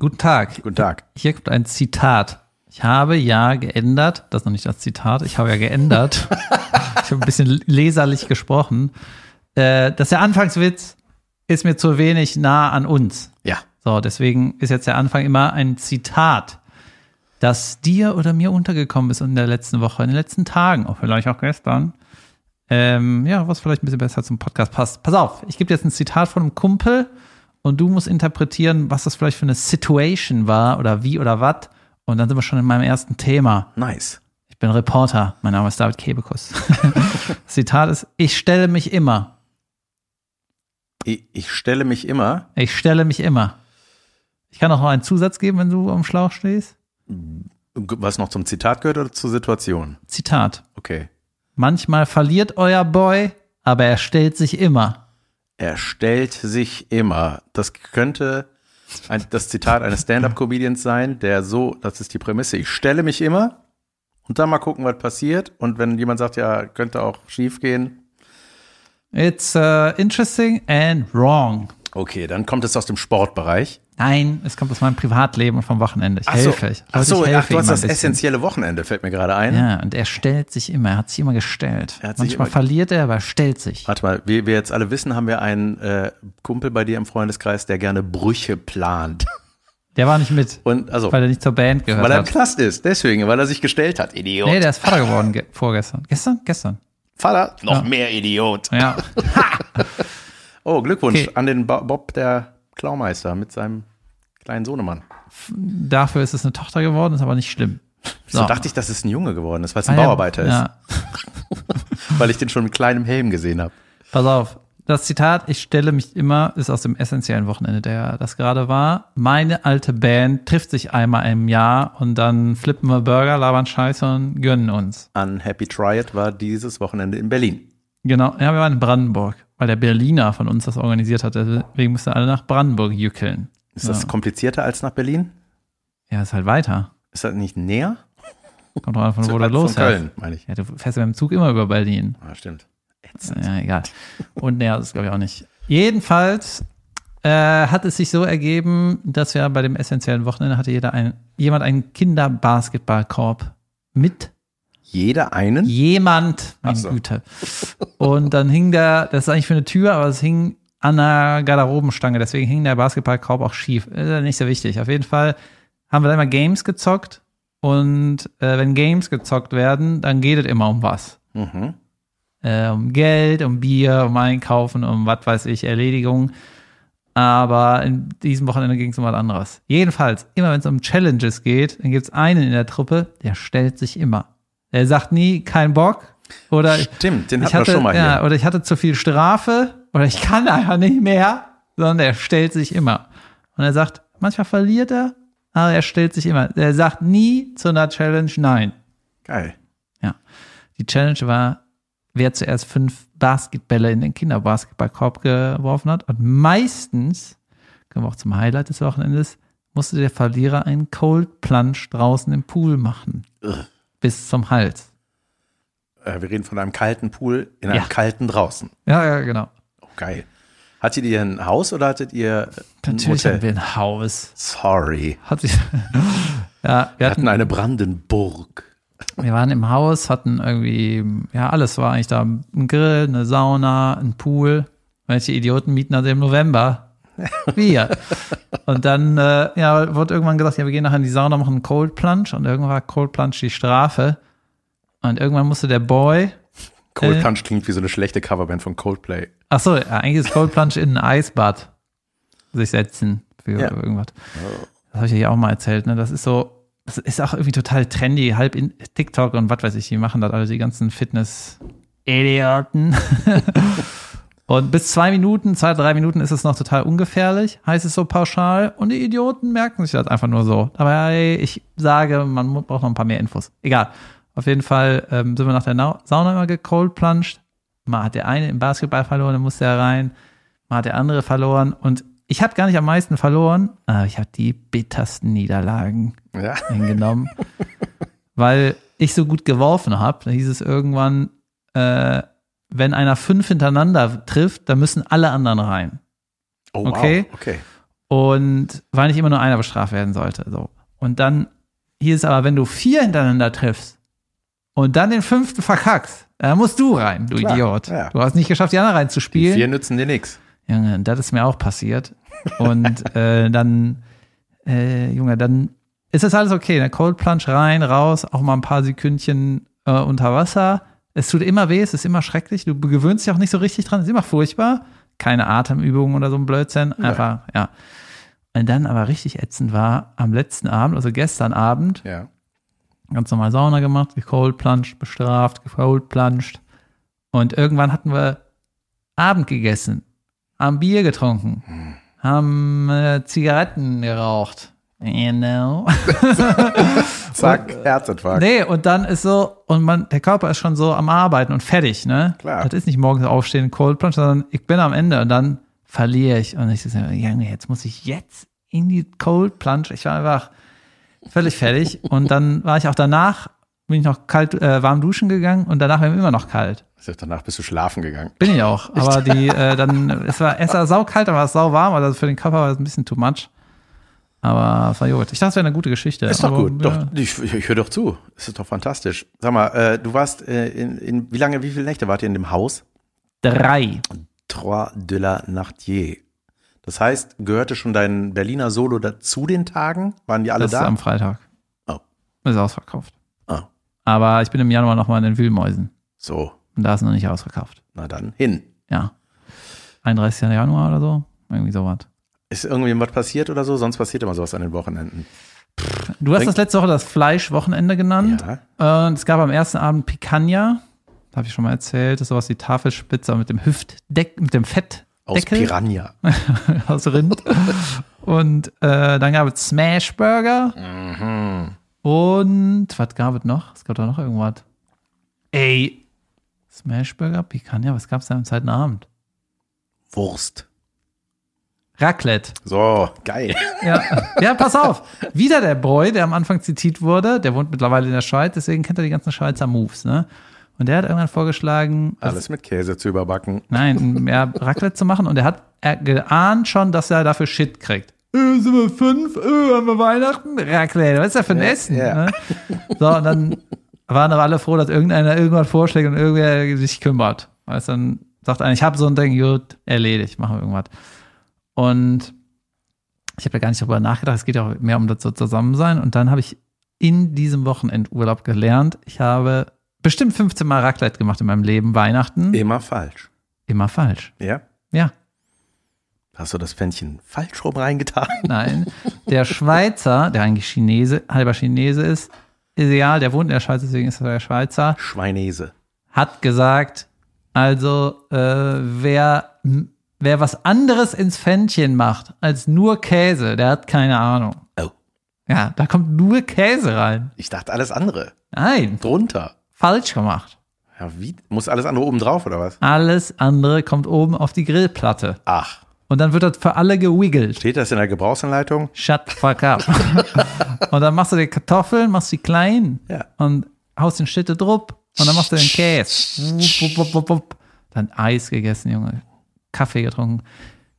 Guten Tag. Guten Tag. Hier kommt ein Zitat. Ich habe ja geändert, das ist noch nicht das Zitat, ich habe ja geändert. ich habe ein bisschen leserlich gesprochen. Äh, dass der Anfangswitz ist mir zu wenig nah an uns. Ja. So, deswegen ist jetzt der Anfang immer ein Zitat, das dir oder mir untergekommen ist in der letzten Woche, in den letzten Tagen, auch vielleicht auch gestern. Ähm, ja, was vielleicht ein bisschen besser zum Podcast passt. Pass auf, ich gebe jetzt ein Zitat von einem Kumpel und du musst interpretieren, was das vielleicht für eine Situation war oder wie oder was. Und dann sind wir schon in meinem ersten Thema. Nice. Ich bin Reporter. Mein Name ist David Kebekus. Zitat ist: Ich stelle mich immer. Ich, ich stelle mich immer. Ich stelle mich immer. Ich kann auch noch einen Zusatz geben, wenn du am Schlauch stehst. Was noch zum Zitat gehört oder zur Situation? Zitat. Okay. Manchmal verliert euer Boy, aber er stellt sich immer. Er stellt sich immer. Das könnte ein, das Zitat eines Stand-up-Comedians sein, der so, das ist die Prämisse, ich stelle mich immer und dann mal gucken, was passiert. Und wenn jemand sagt, ja, könnte auch schief gehen. It's uh, interesting and wrong. Okay, dann kommt es aus dem Sportbereich. Nein, es kommt aus meinem Privatleben und vom Wochenende. Ich Ach so, helfe. Ich, ach so ich ach, helfe du hast das essentielle Wochenende, fällt mir gerade ein. Ja, und er stellt sich immer. Er hat sich immer gestellt. Er hat sich Manchmal immer- verliert er, aber er stellt sich. Warte mal, wie wir jetzt alle wissen, haben wir einen äh, Kumpel bei dir im Freundeskreis, der gerne Brüche plant. Der war nicht mit, Und also, weil er nicht zur Band gehört weil er im hat. Knast ist, deswegen, weil er sich gestellt hat. Idiot. Nee, der ist Vater geworden ge vorgestern. Gestern? Gestern. Vater, noch Ja. mehr Idiot. Ja. Oh, Glückwunsch Okay. an den Bo Bob, der Klaumeister, mit seinem kleinen Sohnemann. Dafür ist es eine Tochter geworden, ist aber nicht schlimm. So dachte ich, dass es ein Junge geworden ist, weil es ein Ah, ja, Bauarbeiter ist, Ja. weil ich den schon mit kleinem Helm gesehen habe. Pass auf. Das Zitat, ich stelle mich immer, ist aus dem essentiellen Wochenende, der das gerade war. Meine alte Band trifft sich einmal im Jahr und dann flippen wir Burger, labern Scheiße und gönnen uns. An Happy Try It war dieses Wochenende in Berlin. Genau, ja, wir waren in Brandenburg, weil der Berliner von uns das organisiert hat. Deswegen mussten alle nach Brandenburg jückeln. Ist das Ja. komplizierter als nach Berlin? Ja, ist halt weiter. Ist das nicht näher? Kommt drauf an, von wo du Von los Köln, meine ich. Ja, du fährst ja mit dem Zug immer über Berlin. Ah, stimmt. Ätzend. Ja, egal. Und näher ist es, glaube ich, auch nicht. Jedenfalls äh, hat es sich so ergeben, dass wir bei dem essentiellen Wochenende hatte jeder ein, jemand einen Kinderbasketballkorb mit. Jeder einen? Jemand, meine so. Güte. Und dann hing der, das ist eigentlich für eine Tür, aber es hing an der Garderobenstange, deswegen hing der Basketballkorb auch schief. Ist ja nicht so wichtig. Auf jeden Fall haben wir da immer Games gezockt und äh, wenn Games gezockt werden, dann geht es immer um was Mhm. äh, um Geld, um Bier, um Einkaufen, um was weiß ich, Erledigung. Aber in diesem Wochenende ging es um was anderes. Jedenfalls, immer wenn es um Challenges geht, dann gibt es einen in der Truppe, der stellt sich immer. Der sagt nie, kein Bock. Oder Stimmt, den ich hatten wir hatte, schon mal ja, hier. oder ich hatte zu viel Strafe oder ich kann einfach nicht mehr, sondern er stellt sich immer. Und er sagt, manchmal verliert er, aber er stellt sich immer. Er sagt nie zu einer Challenge nein. Geil. Ja. Die Challenge war, wer zuerst fünf Basketbälle in den Kinderbasketballkorb geworfen hat. Und meistens, kommen wir auch zum Highlight des Wochenendes, musste der Verlierer einen Cold Plunge draußen im Pool machen. Ugh. Bis zum Hals. Äh, wir reden von einem kalten Pool in einem Ja. kalten draußen. Ja, ja, genau. Geil. Hattet ihr ein Haus oder hattet ihr ein Natürlich hatten Hotel? wir ein Haus. Sorry. Hat ja, wir Wir hatten, hatten eine Brandenburg. wir waren im Haus, hatten irgendwie, ja, alles war eigentlich da. Ein Grill, eine Sauna, ein Pool. Welche Idioten mieten also im November? Wir. Und dann, äh, ja, wurde irgendwann gesagt, ja, wir gehen nachher in die Sauna, machen einen Cold Plunge. Und irgendwann war Cold Plunge die Strafe. Und irgendwann musste der Boy, Cold Äh. Plunge klingt wie so eine schlechte Coverband von Coldplay. ach so, eigentlich ist Cold Plunge in ein Eisbad sich setzen für Ja. irgendwas. Das habe ich ja hier auch mal erzählt, ne? Das ist so, das ist auch irgendwie total trendy, halb in TikTok und was weiß ich, die machen das alle, die ganzen Fitness-Idioten. und bis zwei Minuten, zwei, drei Minuten ist es noch total ungefährlich, heißt es so pauschal. Und die Idioten merken sich das einfach nur so. Aber hey, ich sage, man braucht noch ein paar mehr Infos. Egal. Auf jeden Fall ähm, sind wir nach der Nau- Sauna immer gecoldplunged. Mal hat der eine im Basketball verloren, dann musste er rein. Mal hat der andere verloren. Und ich habe gar nicht am meisten verloren, aber ich habe die bittersten Niederlagen Ja. hingenommen, weil ich so gut geworfen habe. Da hieß es irgendwann, äh, wenn einer fünf hintereinander trifft, dann müssen alle anderen rein. Oh, Okay. wow. Okay. Und weil nicht immer nur einer bestraft werden sollte. So. Und dann hier ist aber, wenn du vier hintereinander triffst und dann den fünften verkackst, dann musst du rein, du Klar, Idiot. ja. Du hast nicht geschafft, die anderen Die reinzuspielen. vier nützen dir nichts. Junge, das ist mir auch passiert. Und äh, dann, äh, Junge, dann ist das alles okay. Der Cold Plunge rein, raus, auch mal ein paar Sekündchen äh, unter Wasser. Es tut immer weh, es ist immer schrecklich. Du gewöhnst dich auch nicht so richtig dran, es ist immer furchtbar. Keine Atemübungen oder so ein Blödsinn. Einfach, ja. Und dann aber richtig ätzend war am letzten Abend, also gestern Abend, Ja. Ganz normal Sauna gemacht, gecold plunged, bestraft, gecold plunged. Und irgendwann hatten wir Abend gegessen, haben Bier getrunken, haben äh, Zigaretten geraucht. You know? Zack, Herzinfarkt. Nee, und dann ist so, und man, der Körper ist schon so am Arbeiten und fertig, ne? Klar. Das ist nicht morgens aufstehen, Cold Plunge, sondern ich bin am Ende und dann verliere ich. Und ich so, Junge, jetzt muss ich jetzt in die Cold Plunge. Ich war einfach völlig fertig. Und dann war ich auch danach, bin ich noch kalt, äh, warm duschen gegangen und danach war mir immer noch kalt. Also Danach bist du schlafen gegangen. Bin ich auch. Aber die, äh, dann, es war, es war saukalt, aber es war sau warm, also für den Körper war das ein bisschen too much. Aber es war gut. Ich dachte, es wäre eine gute Geschichte. Ist doch aber, gut. Ja, Doch, ich, ich höre doch zu. Es ist doch fantastisch. Sag mal, äh, du warst äh, in, in, wie lange, wie viele Nächte wart ihr in dem Haus? Drei. Trois de la Nartier. Das heißt, gehörte schon dein Berliner Solo dazu den Tagen? Waren die alle das ist da? am Freitag. Oh. Ist ausverkauft. Oh. Aber ich bin im Januar nochmal in den Wühlmäusen. So, Und da ist noch nicht ausverkauft. na dann hin. Ja. 31. Januar oder so. Irgendwie sowas. Ist irgendwie was passiert oder so? Sonst passiert immer sowas an den Wochenenden. Du hast das letzte Woche das Fleischwochenende genannt. Ja. Und es gab am ersten Abend Picanha. Habe ich schon mal erzählt. Das ist sowas wie Tafelspitze mit dem Hüftdeck, mit dem Fettdeckel. Aus Piranha. aus Rind. Und äh, dann gab es Smashburger. Mhm. Und was gab es noch? Es gab da noch irgendwas. Ey, Smashburger, Picanha, was gab es da am zweiten Abend? Wurst. Raclette. So, geil. Ja. ja, pass auf. Wieder der Boy, der am Anfang zitiert wurde, der wohnt mittlerweile in der Schweiz, deswegen kennt er die ganzen Schweizer Moves, ne? Und der hat irgendwann vorgeschlagen, Alles mit Käse zu überbacken. nein, mehr Raclette zu machen und er hat er geahnt schon, dass er dafür Shit kriegt. Äh, sind wir fünf? Äh, haben wir Weihnachten? Raclette, was ist das für ein Essen? ja. Ne? So, und dann waren aber alle froh, dass irgendeiner irgendwas vorschlägt und irgendwer sich kümmert. Weißt du, dann sagt einer, ich habe so ein Ding, gut, erledigt, machen wir irgendwas. Und ich habe ja gar nicht darüber nachgedacht, es geht ja auch mehr um das so Zusammensein. Und dann habe ich in diesem Wochenendurlaub gelernt, ich habe bestimmt 15 Mal Raclette gemacht in meinem Leben, Weihnachten. Immer falsch. Immer falsch. Ja? Ja, Hast du das Pfännchen falsch rum reingetan? nein. Der Schweizer, der eigentlich Chinese, halber Chinese ist, ist egal, der wohnt in der Schweiz, deswegen ist er der Schweizer, Schweinese. hat gesagt, also äh, wer, wer was anderes ins Pfännchen macht als nur Käse, der hat keine Ahnung. Oh, Ja, da kommt nur Käse rein. ich dachte alles andere. Nein, Drunter. Falsch gemacht. Ja, wie? Muss alles andere oben drauf oder was? Alles andere kommt oben auf die Grillplatte. Ach, Und dann wird das für alle gewiggelt. steht das in der Gebrauchsanleitung? Shut the fuck up. und dann machst du die Kartoffeln, machst die klein Ja. und haust den Schnitte drupp und dann machst du den Käse. Wupp, wupp, wupp, wupp, wupp. Dann Eis gegessen, Junge. Kaffee getrunken.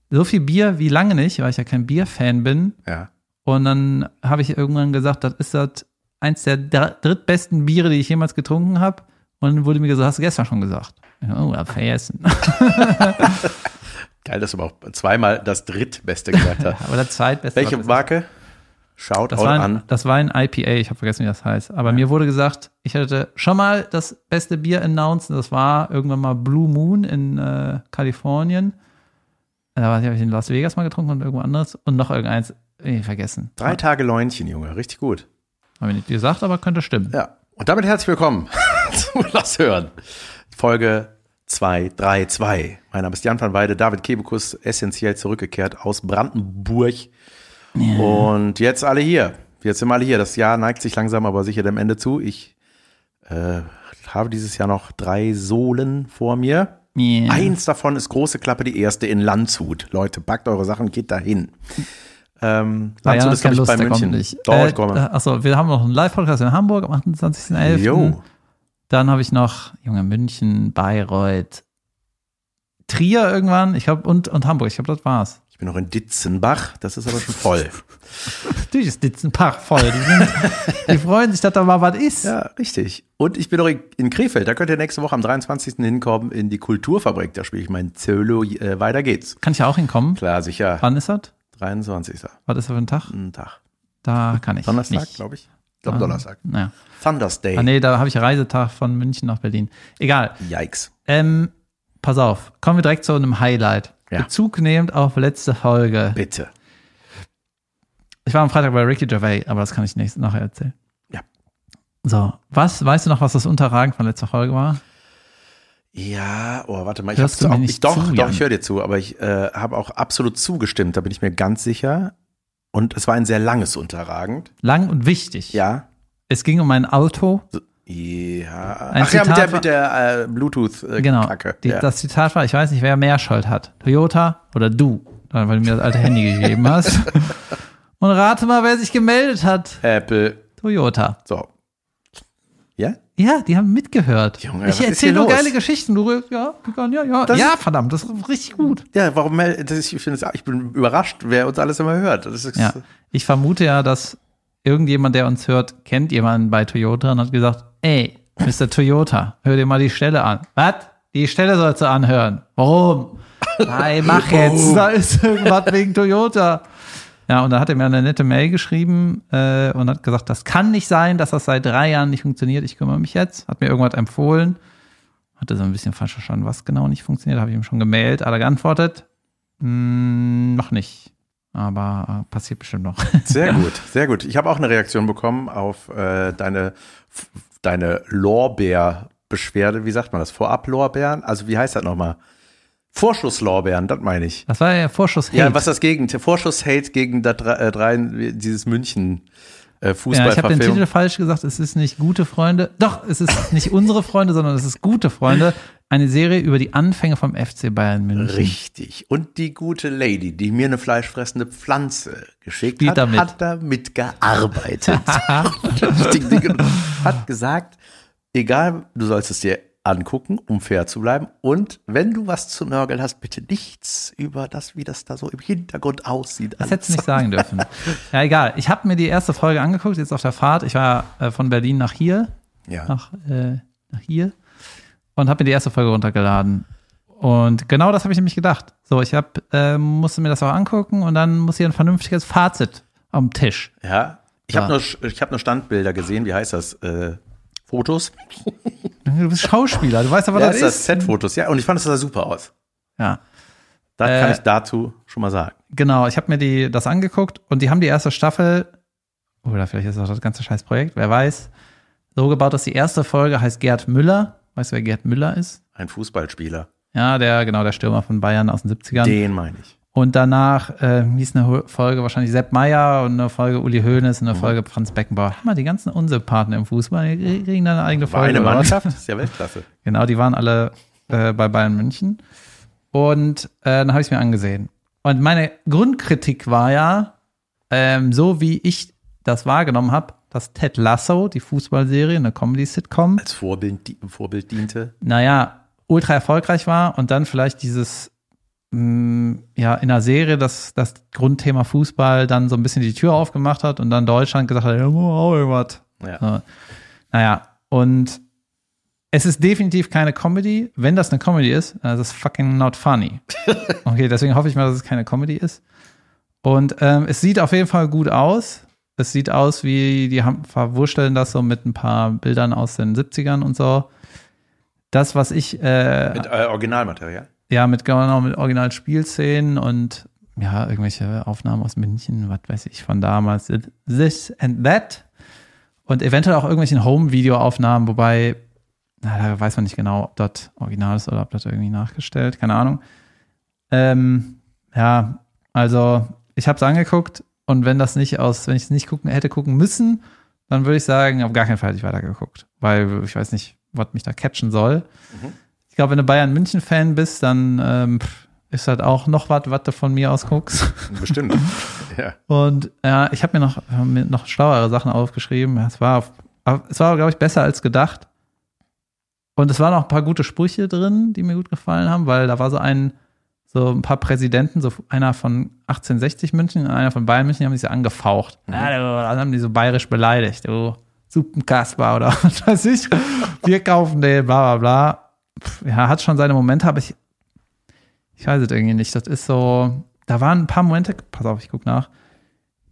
So viel Bier wie lange nicht, weil ich ja kein Bierfan bin. Ja. Und dann habe ich irgendwann gesagt, das ist das eins der dr- drittbesten Biere, die ich jemals getrunken habe. Und dann wurde mir gesagt, hast du gestern schon gesagt. Oh, hab vergessen. Geil, dass du aber auch zweimal das drittbeste gesagt hast. Aber der zweitbeste. Welche Marke? Schaut Das war, ein, an. das war ein IPA, ich habe vergessen, wie das heißt. Aber mir wurde gesagt, ich hätte schon mal das beste Bier announced. Das war irgendwann mal Blue Moon in äh, Kalifornien. Da habe ich in Las Vegas mal getrunken und irgendwo anderes. Und noch irgendeins, eh, vergessen. Drei Tage Läunchen, Junge. Richtig gut. Habe ich nicht gesagt, aber könnte stimmen. Ja. Und damit herzlich willkommen zu Lass hören. Folge 232. Mein Name ist Jan van Weide, David Kebekus, essentiell zurückgekehrt aus Brandenburg. Und jetzt alle hier. Jetzt sind wir alle hier. Das Jahr neigt sich langsam aber sicher dem Ende zu. Ich äh, habe dieses Jahr noch drei Sohlen vor mir. Yeah. Eins davon ist große Klappe, die erste in Landshut. Leute, packt eure Sachen, geht dahin. Ähm, ja, Landshut hat ist, glaube ich, Lust, bei München. nicht. Doch, äh, ich komme. äh, Achso, wir haben noch einen Live-Podcast in Hamburg am 28.11. Jo. Dann habe ich noch, Junge, München, Bayreuth, Trier irgendwann, ich glaube, und, und Hamburg, ich glaube, das war's. Ich bin noch in Ditzenbach, das ist aber schon voll. Natürlich ist Ditzenbach voll. Die, sind, die freuen sich, dass da mal was ist. ja, richtig. Und ich bin noch in, Krefeld, da könnt ihr nächste Woche am 23. hinkommen in die Kulturfabrik, da spiele ich mein Zölo, äh, weiter geht's. Kann ich ja auch hinkommen. Klar, sicher. Wann ist das? 23. Was ist das für ein Tag? Ein Tag. Da kann ich Donnerstag, nicht. glaube ich. Ich glaube Donnerstag. Naja. Thunders Day. Ah, nee, da habe ich Reisetag von München nach Berlin. Egal. Yikes. Ähm, pass auf, kommen wir direkt zu einem Highlight. Ja. Bezug nehmend auf letzte Folge. Bitte. Ich war am Freitag bei Ricky Gervais, aber das kann ich nächst, nachher erzählen. Ja. So, was, weißt du noch, was das Unterragen von letzter Folge war? Ja, oh, warte mal, ich Hörst mir auch, nicht ich, doch, zu, doch, ich höre dir zu, aber ich äh, habe auch absolut zugestimmt, da bin ich mir ganz sicher. Und es war ein sehr langes Unterragend. Lang und wichtig. Ja. Es ging um ein Auto. So, ja. Ein Ach ja, mit Zitat der, mit der äh, Bluetooth-Kacke. Genau. Die, ja. Das Zitat war, ich weiß nicht, wer mehr Schuld hat. Toyota oder du, weil du mir das alte Handy gegeben hast. Und rate mal, wer sich gemeldet hat. Apple. Toyota. So. Ja? Ja, die haben mitgehört. Junge, ich erzähle nur los? geile Geschichten. Du, ja, ja, ja. Das- ja, verdammt, das ist richtig gut. Ja, warum das ist, ich, es- ich bin überrascht, wer uns alles immer hört. Das ist, Ja. Ich vermute ja, dass irgendjemand, der uns hört, kennt jemanden bei Toyota und hat gesagt, ey, Mr. Toyota, hör dir mal die Stelle an. Was? Die Stelle sollst du anhören. Warum? Nein, mach jetzt. Da ist irgendwas wegen Toyota. Ja, und dann hat er mir eine nette Mail geschrieben äh, und hat gesagt, das kann nicht sein, dass das seit drei Jahren nicht funktioniert. Ich kümmere mich jetzt. Hat mir irgendwas empfohlen. Hatte so ein bisschen falsch verstanden, was genau nicht funktioniert. Habe ich ihm schon gemailt. Hat er geantwortet? Hm, noch nicht. Aber äh, passiert bestimmt noch. Sehr gut, sehr gut. Ich habe auch eine Reaktion bekommen auf äh, deine, deine Lorbeer-Beschwerde. Wie sagt man das? Vorab-Lorbeeren? Also wie heißt das nochmal? Vorschusslorbeeren, das meine ich. Das war ja Vorschuss Hate. Ja, was das Gegenteil? Vorschusshate gegen das äh, drei, dieses München äh, Ja, ich habe den Titel falsch gesagt. Es ist nicht gute Freunde. Doch, es ist nicht unsere Freunde, sondern es ist gute Freunde. Eine Serie über die Anfänge vom FC Bayern München. Richtig. Und die gute Lady, die mir eine fleischfressende Pflanze geschickt Spielt hat, damit. hat damit gearbeitet. Hat gesagt, egal, du sollst es dir angucken, um fair zu bleiben. Und wenn du was zu nörgeln hast, bitte nichts über das, wie das da so im Hintergrund aussieht. Das hättest du nicht sagen dürfen. Ja, egal. Ich habe mir die erste Folge angeguckt, jetzt auf der Fahrt. Ich war äh, von Berlin nach hier, Ja. nach, äh, nach hier und habe mir die erste Folge runtergeladen. Und genau das habe ich nämlich gedacht. So, ich hab, äh, musste mir das auch angucken und dann muss hier ein vernünftiges Fazit am Tisch. ja. Ich Ja. habe nur, ich hab nur Standbilder gesehen, wie heißt das? Äh, Fotos? Du bist Schauspieler, du weißt aber, Ja, was das das ist ist. Set-Fotos, ja. Und ich fand, es sah super aus. Ja. Das Äh, kann ich dazu schon mal sagen. Genau, ich habe mir die, das angeguckt und die haben die erste Staffel, oder vielleicht ist das das ganze scheiß Projekt, wer weiß, so gebaut, dass die erste Folge heißt Gerd Müller. Weißt du, wer Gerd Müller ist? Ein Fußballspieler. Ja, der, genau, der Stürmer von Bayern aus den 70ern. Den meine ich. Und danach äh, hieß eine Folge wahrscheinlich Sepp Meier und eine Folge Uli Hoeneß und eine Folge Franz Beckenbauer. Hammer, die ganzen Unsympathen im Fußball, die kriegen dann eine eigene War Folge. eine oder was? Mannschaft, ist ja Weltklasse. Genau, die waren alle äh, bei Bayern München. Und äh, dann habe ich es mir angesehen. Und meine Grundkritik war ja, ähm, so wie ich das wahrgenommen habe, dass Ted Lasso, die Fußballserie, eine Comedy-Sitcom, Als Vorbild, Vorbild diente. naja, ultra erfolgreich war und dann vielleicht dieses, ja, in der Serie das, das Grundthema Fußball dann so ein bisschen die Tür aufgemacht hat und dann Deutschland gesagt hat, ja, auch irgendwas. Ja. So. Naja, und es ist definitiv keine Comedy. Wenn das eine Comedy ist, dann ist es fucking not funny. Okay, deswegen hoffe ich mal, dass es keine Comedy ist. Und ähm, es sieht auf jeden Fall gut aus. Es sieht aus wie, die haben, verwurschteln das so mit ein paar Bildern aus den 70ern und so. Das, was ich, äh, Mit äh, Originalmaterial. Ja, mit genau mit Original-Spielszenen und ja, irgendwelche Aufnahmen aus München, was weiß ich, von damals. This and that. Und eventuell auch irgendwelchen Home-Video-Aufnahmen, wobei, na, da weiß man nicht genau, ob das original ist oder ob das irgendwie nachgestellt, keine Ahnung. Ähm, ja, also ich habe es angeguckt und wenn das nicht aus, wenn ich es nicht gucken hätte gucken müssen, dann würde ich sagen, auf gar keinen Fall hätte ich weitergeguckt, weil ich weiß nicht, was mich da catchen soll. Ich glaube, wenn du Bayern München Fan bist, dann ähm, ist halt auch noch was, was du von mir aus guckst. Bestimmt. ja. Und ja, ich habe mir noch hab mir noch schlauere Sachen aufgeschrieben. Es war, es war, glaube ich, besser als gedacht. Und es waren auch ein paar gute Sprüche drin, die mir gut gefallen haben, weil da war so ein so ein paar Präsidenten, so einer von 1860 München und einer von Bayern München, die haben sich so angefaucht. Ja, dann haben die so bayerisch beleidigt. Du Suppenkasper oder was weiß ich. Wir kaufen den, bla bla bla. Ja, hat schon seine Momente, aber ich, ich weiß es irgendwie nicht. Das ist so, da waren ein paar Momente, pass auf, ich guck nach,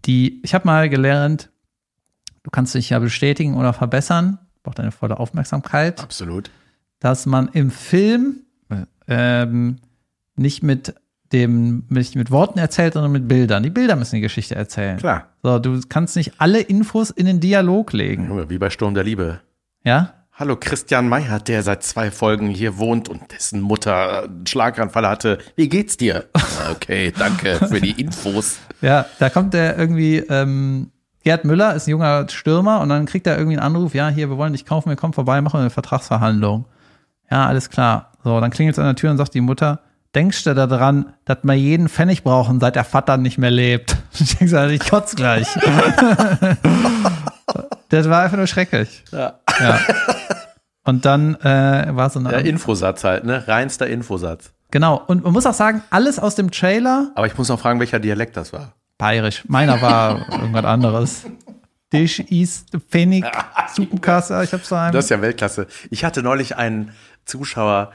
die, ich habe mal gelernt, du kannst dich ja bestätigen oder verbessern, braucht deine volle Aufmerksamkeit Absolut. dass man im Film ähm, nicht mit dem nicht mit Worten erzählt, sondern mit Bildern. Die Bilder müssen die Geschichte erzählen. Klar. So, du kannst nicht alle Infos in den Dialog legen. Wie bei Sturm der Liebe. Ja? Hallo, Christian Meyer, der seit zwei Folgen hier wohnt und dessen Mutter einen Schlaganfall hatte. Wie geht's dir? Okay, danke für die Infos. Ja, da kommt der irgendwie, ähm, Gerd Müller ist ein junger Stürmer und dann kriegt er irgendwie einen Anruf, ja, hier, wir wollen dich kaufen, wir kommen vorbei, machen eine Vertragsverhandlung. Ja, alles klar. So, dann klingelt es an der Tür und sagt die Mutter, denkst du daran, dass wir jeden Pfennig brauchen, seit der Vater nicht mehr lebt? Ich denke, so, ich kotz gleich. das war einfach nur schrecklich. Ja. Ja. Und dann äh, war so eine. Der Infosatz halt, ne? Reinster Infosatz. genau. Und man muss auch sagen, alles aus dem Trailer Aber ich muss noch fragen, welcher Dialekt das war. bayerisch. Meiner war irgendwas anderes. Dish ist Pfennig, Suppenkasser, ich hab's da einem. Das ist ja Weltklasse. Ich hatte neulich einen Zuschauer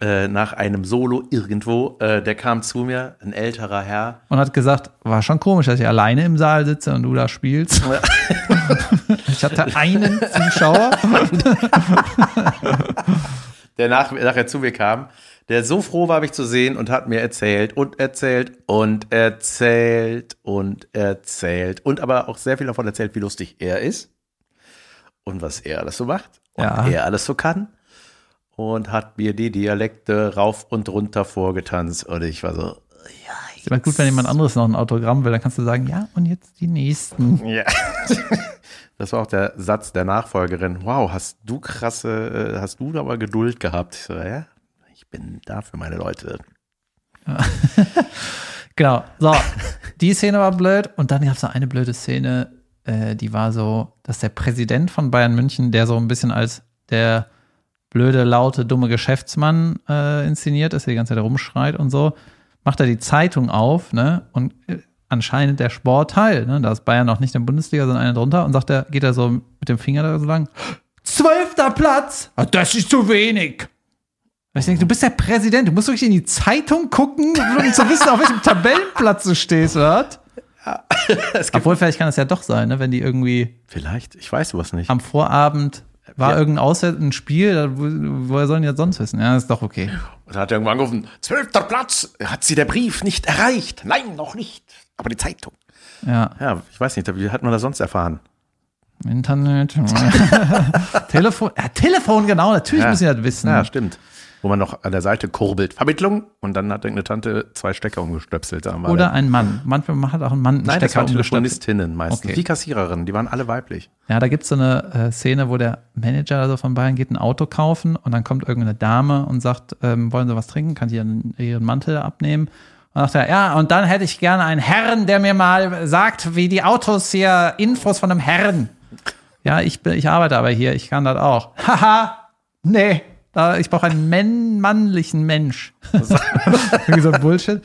äh, nach einem Solo irgendwo, äh, der kam zu mir, ein älterer Herr. und hat gesagt, war schon komisch, dass ich alleine im Saal sitze und du da spielst. ich hatte einen Zuschauer. der nach, nachher zu mir kam, der so froh war, mich zu sehen und hat mir erzählt und erzählt und erzählt und erzählt und aber auch sehr viel davon erzählt, wie lustig er ist und was er alles so macht und Ja. er alles so kann und hat mir die Dialekte rauf und runter vorgetanzt und ich war so, Ist immer gut, wenn jemand anderes noch ein Autogramm will, dann kannst du sagen, ja, und jetzt die nächsten. ja. Das war auch der Satz der Nachfolgerin. Wow, hast du krasse, äh, hast du aber Geduld gehabt? Ich so, ja, ich bin da für meine Leute. Genau. So, die Szene war blöd und dann gab es noch eine blöde Szene, äh, die war so, dass der Präsident von Bayern München, der so ein bisschen als der blöde, laute, dumme Geschäftsmann äh, inszeniert ist, der die ganze Zeit rumschreit und so, macht er die Zeitung auf, ne? Und äh, anscheinend der Sportteil, ne? Da ist Bayern noch nicht in der Bundesliga, sondern einer drunter und sagt er, geht er so mit dem Finger da so lang, zwölfter Platz! Ah, Das ist zu wenig! Und ich denke, du bist der Präsident, du musst wirklich in die Zeitung gucken, um zu wissen, auf welchem Tabellenplatz du stehst, oder? Gibt Obwohl, vielleicht kann es ja doch sein, ne? wenn die irgendwie vielleicht, ich weiß sowas nicht. am Vorabend war Ja. irgendein Auswärts ein Spiel, wo, woher sollen die das sonst wissen? Ja, ist doch okay. Und da hat er irgendwann angerufen, zwölfter Platz, hat sie der Brief nicht erreicht? Nein, noch nicht. Aber die Zeitung. Ja, Ja, ich weiß nicht, wie hat man das sonst erfahren? Internet. Telefon. Ja, Telefon, genau, natürlich Ja. müssen die das wissen. Ja, stimmt. Wo man noch an der Seite kurbelt. Vermittlung. Und dann hat irgendeine Tante zwei Stecker umgestöpselt. Oder der- ein Mann. Manchmal hat auch ein Mann einen Nein, das Stecker waren umgestöpselt. Telefonistinnen meistens. Okay. Die Kassiererinnen, die waren alle weiblich. Ja, da gibt's so eine äh, Szene, wo der Manager also von Bayern geht ein Auto kaufen und dann kommt irgendeine Dame und sagt, ähm, wollen Sie was trinken? Kann ich ihren, ihren Mantel abnehmen? Und dann sagt er, ja, und dann hätte ich gerne einen Herrn, der mir mal sagt, wie die Autos hier, Infos von einem Herrn. Ja, ich, bin, ich arbeite aber hier, ich kann das auch. Haha, nee, da, ich brauche einen männ männlichen Mensch. irgendwie so Bullshit.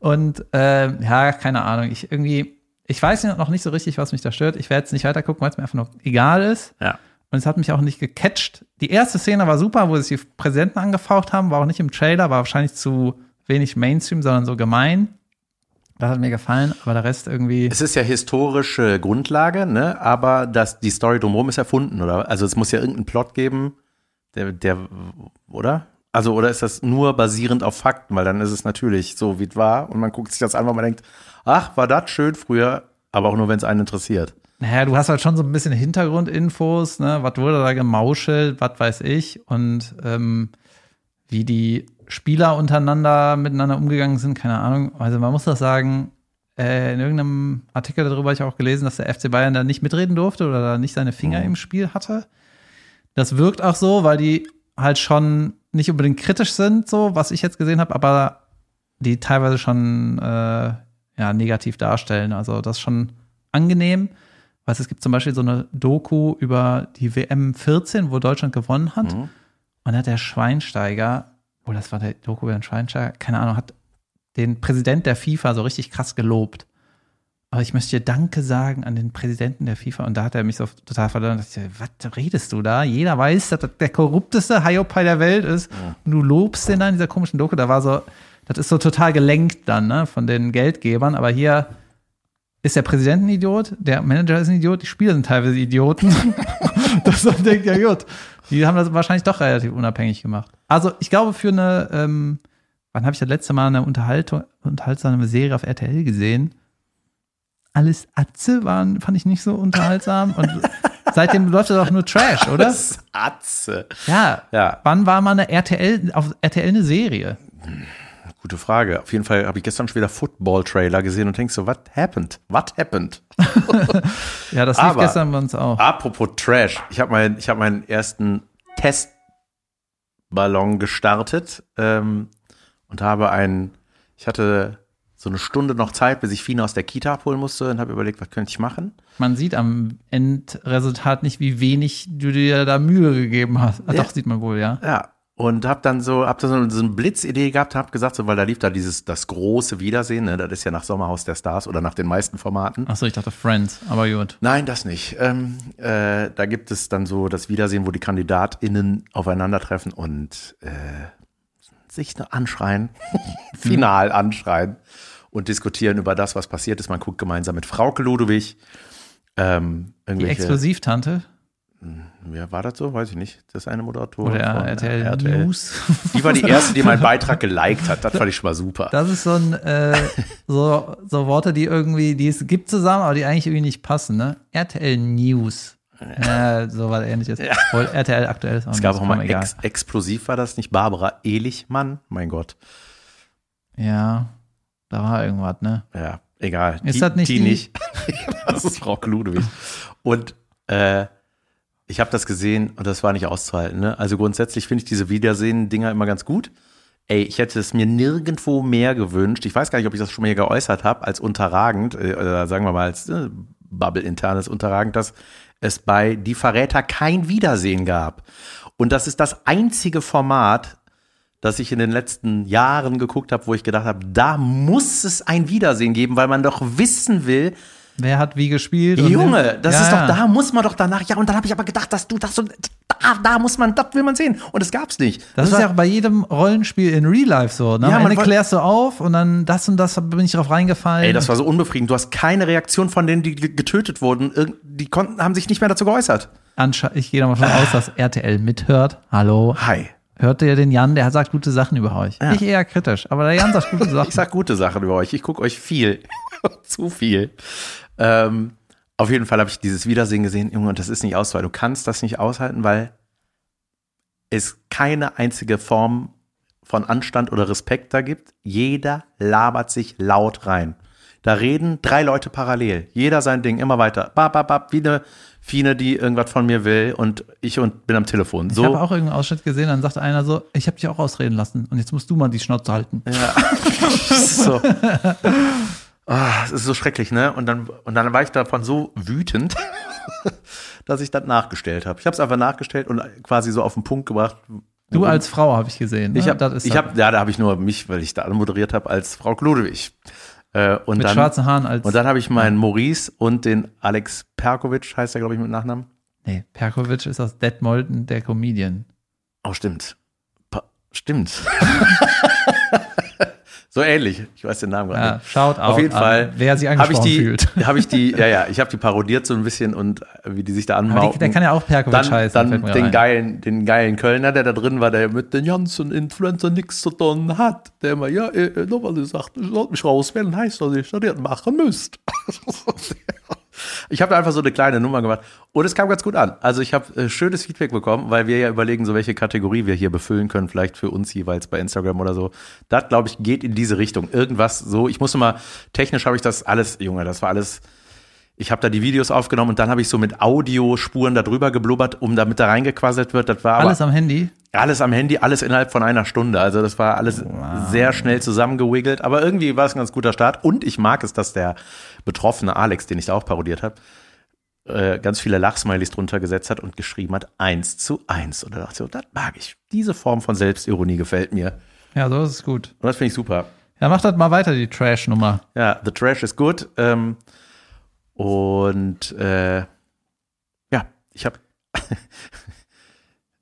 Und äh, ja, keine Ahnung, ich irgendwie, ich weiß noch nicht so richtig, was mich da stört. Ich werde jetzt nicht weiter gucken, weil es mir einfach noch egal ist. Ja. Und es hat mich auch nicht gecatcht. Die erste Szene war super, wo sich die Präsidenten angefaucht haben, war auch nicht im Trailer, war wahrscheinlich zu wenig Mainstream, sondern so gemein. Das hat mir gefallen, aber der Rest irgendwie. Es ist ja historische Grundlage, ne? aber das, die Story drumherum ist erfunden, oder? Also es muss ja irgendeinen Plot geben, der, der, oder? Also, oder ist das nur basierend auf Fakten? Weil dann ist es natürlich so, wie es war und man guckt sich das an, weil man denkt, ach, war das schön früher, aber auch nur, wenn es einen interessiert. Naja, du hast halt schon so ein bisschen Hintergrundinfos, ne? Was wurde da gemauschelt, was weiß ich. Und ähm, wie die Spieler untereinander miteinander umgegangen sind, keine Ahnung. Also man muss das sagen, äh, in irgendeinem Artikel darüber habe ich auch gelesen, dass der FC Bayern da nicht mitreden durfte oder da nicht seine Finger im Spiel hatte. Das wirkt auch so, weil die halt schon nicht unbedingt kritisch sind, so was ich jetzt gesehen habe, aber die teilweise schon äh, ja, negativ darstellen. Also das ist schon angenehm. Weißt, es gibt zum Beispiel so eine Doku über die WM 14, wo Deutschland gewonnen hat. Mhm. Und hat der Schweinsteiger, oh, das war der Doku über den Schweinsteiger, keine Ahnung, hat den Präsident der FIFA so richtig krass gelobt. Aber ich möchte dir Danke sagen an den Präsidenten der FIFA. Und da hat er mich so total verloren. Da dachte ich, was redest du da? Jeder weiß, dass das der korrupteste Hiopai der Welt ist. Und du lobst den da in dieser komischen Doku. Da war so, das ist so total gelenkt dann, ne, von den Geldgebern. Aber hier ist der Präsident ein Idiot, der Manager ist ein Idiot, die Spieler sind teilweise Idioten. Dass man denkt, ja gut, die haben das wahrscheinlich doch relativ unabhängig gemacht. Also ich glaube, für eine, ähm, wann habe ich das letzte Mal eine Unterhaltung, unterhaltsame Serie auf RTL gesehen? Alles Atze waren, fand ich nicht so unterhaltsam. Und seitdem läuft das auch nur Trash, oder? Das Atze. Ja. Ja. Wann war mal eine RTL, auf RTL eine Serie? Gute Frage. Auf jeden Fall habe ich gestern schon wieder Football-Trailer gesehen und denkst so, what happened? What happened? Ja, das lief Aber- gestern bei uns auch. Apropos Trash. Ich habe mein, ich hab meinen ersten Testballon gestartet ähm, und habe einen, ich hatte so eine Stunde noch Zeit, bis ich Fine aus der Kita abholen musste und habe überlegt, was könnte ich machen? Man sieht am Endresultat nicht, wie wenig du dir da Mühe gegeben hast. Ja. Doch, sieht man wohl, ja. Ja. Und habe dann so, hab dann so, so eine Blitzidee gehabt, habe gesagt, so, weil da lief da dieses, das große Wiedersehen, ne? das ist ja nach Sommerhaus der Stars oder nach den meisten Formaten. Achso, ich dachte Friends, aber gut. Nein, das nicht. Ähm, äh, da gibt es dann so das Wiedersehen, wo die KandidatInnen aufeinandertreffen und äh, sich nur anschreien, final anschreien und diskutieren über das, was passiert ist. Man guckt gemeinsam mit Frauke Ludwig. Ähm, Die irgendwelche, Exklusivtante ja, war das so? Weiß ich nicht. Das ist eine Moderatorin. oder von, äh, RTL, News. Die war die erste, die meinen Beitrag geliked hat. Das fand ich schon mal super. Das ist so ein, äh, so, so Worte, die irgendwie, die es gibt zusammen, aber die eigentlich irgendwie nicht passen, ne? RTL News. Ja, so was ähnliches. Obwohl RTL aktuell ist auch Es gab auch mal egal. ex explosiv, war das nicht? Barbara Ehlichmann? Mein Gott. Ja, da war irgendwas, ne? Ja, egal. Ist die, das nicht die, die- nicht. das ist Frau Ludwig. Und äh, ich habe das gesehen und das war nicht auszuhalten. Ne? Also grundsätzlich finde ich diese Wiedersehen-Dinger immer ganz gut. Ey, ich hätte es mir nirgendwo mehr gewünscht. Ich weiß gar nicht, ob ich das schon mal hier geäußert habe, als unterragend, äh, oder sagen wir mal als äh, Bubble-internes unterragend, dass es bei Die Verräter kein Wiedersehen gab. Und das ist das einzige Format, das ich in den letzten Jahren geguckt habe, wo ich gedacht habe, da muss es ein Wiedersehen geben, weil man doch wissen will, Wer hat wie gespielt? und- Junge, das Ja, ist doch, da muss man doch danach, ja, und dann habe ich aber gedacht, dass du das so, da, da muss man, das will man sehen. Und das gab's nicht. Das, ist war- ja auch bei jedem Rollenspiel in Real Life so. Ne? Ja, Am man Ende klärst du auf und dann das und das bin ich drauf reingefallen. Ey, das war so unbefriedigend. Du hast keine Reaktion von denen, die ge- getötet wurden. Die konnten, haben sich nicht mehr dazu geäußert. Ansche ich gehe davon aus, dass RTL mithört. Hallo. Hi. Hört ihr den Jan? Der sagt gute Sachen über euch. Ich eher kritisch, aber der Jan sagt gute Sachen. Ich sag gute Sachen über euch. Ich gucke euch viel. Zu viel. Ähm, auf jeden Fall habe ich dieses Wiedersehen gesehen, Junge, und das ist nicht auszuhalten. Du kannst das nicht aushalten, weil es keine einzige Form von Anstand oder Respekt da gibt. Jeder labert sich laut rein. Da reden drei Leute parallel. Jeder sein Ding, immer weiter. Bap, bap, bap, wie eine Fine, die irgendwas von mir will und ich und bin am Telefon. Ich habe So, auch irgendeinen Ausschnitt gesehen, dann sagte einer so, ich habe dich auch ausreden lassen und jetzt musst du mal die Schnauze halten. so. Ah, es ist so schrecklich, ne? Und dann, und dann war ich davon so wütend, dass ich das nachgestellt habe. Ich habe es einfach nachgestellt und quasi so auf den Punkt gebracht. Du als Frau habe ich gesehen. Ne? ich habe, habe, ja, da habe ich nur mich, weil ich da moderiert habe als Frau Klodewig. Äh, und mit dann, schwarzen Haaren als. und dann habe ich meinen Maurice und den Alex Perkovic, heißt er, glaube ich, mit Nachnamen. nee, Perkovic ist aus Detmolden der Comedian. Oh, stimmt. Pa stimmt. so ähnlich. Ich weiß den Namen gerade Ja, nicht. schaut Auf jeden Fall. wer sich Habe ich angesprochen die, fühlt. habe ich die, ja, ja, ich habe die parodiert so ein bisschen und äh, wie die sich da anmaufen. der kann ja auch Perkovic dann, heißen. dann mir den rein. geilen, den geilen Kölner, der da drin war, der mit den ganzen Influencer nichts zu tun hat, der immer, ja, äh, ihr sagt, ich sollte mich rauswählen, heißt dass ihr das machen müsst. Ich habe da einfach so eine kleine Nummer gemacht und es kam ganz gut an. Also ich habe äh, schönes Feedback bekommen, weil wir ja überlegen, so welche Kategorie wir hier befüllen können, vielleicht für uns jeweils bei Instagram oder so. Das, glaube ich, geht in diese Richtung. Irgendwas so. Ich musste mal, technisch habe ich das alles, Junge, das war alles ich habe da die Videos aufgenommen und dann habe ich so mit Audiospuren da drüber geblubbert, um damit da reingequasselt wird. Das war Alles am Handy. Alles am Handy, alles innerhalb von einer Stunde. Also das war alles sehr schnell zusammengewiggelt. Aber irgendwie war es ein ganz guter Start. Und ich mag es, dass der betroffene Alex, den ich da auch parodiert habe, äh, ganz viele Lachsmilies drunter gesetzt hat und geschrieben hat, eins zu eins. Und da dachte ich, so, das mag ich. Diese Form von Selbstironie gefällt mir. Ja, so ist es gut. Und das finde ich super. Ja, mach das mal weiter, die Trash-Nummer. Ja, The Trash is good. Ähm, und äh, ja, ich habe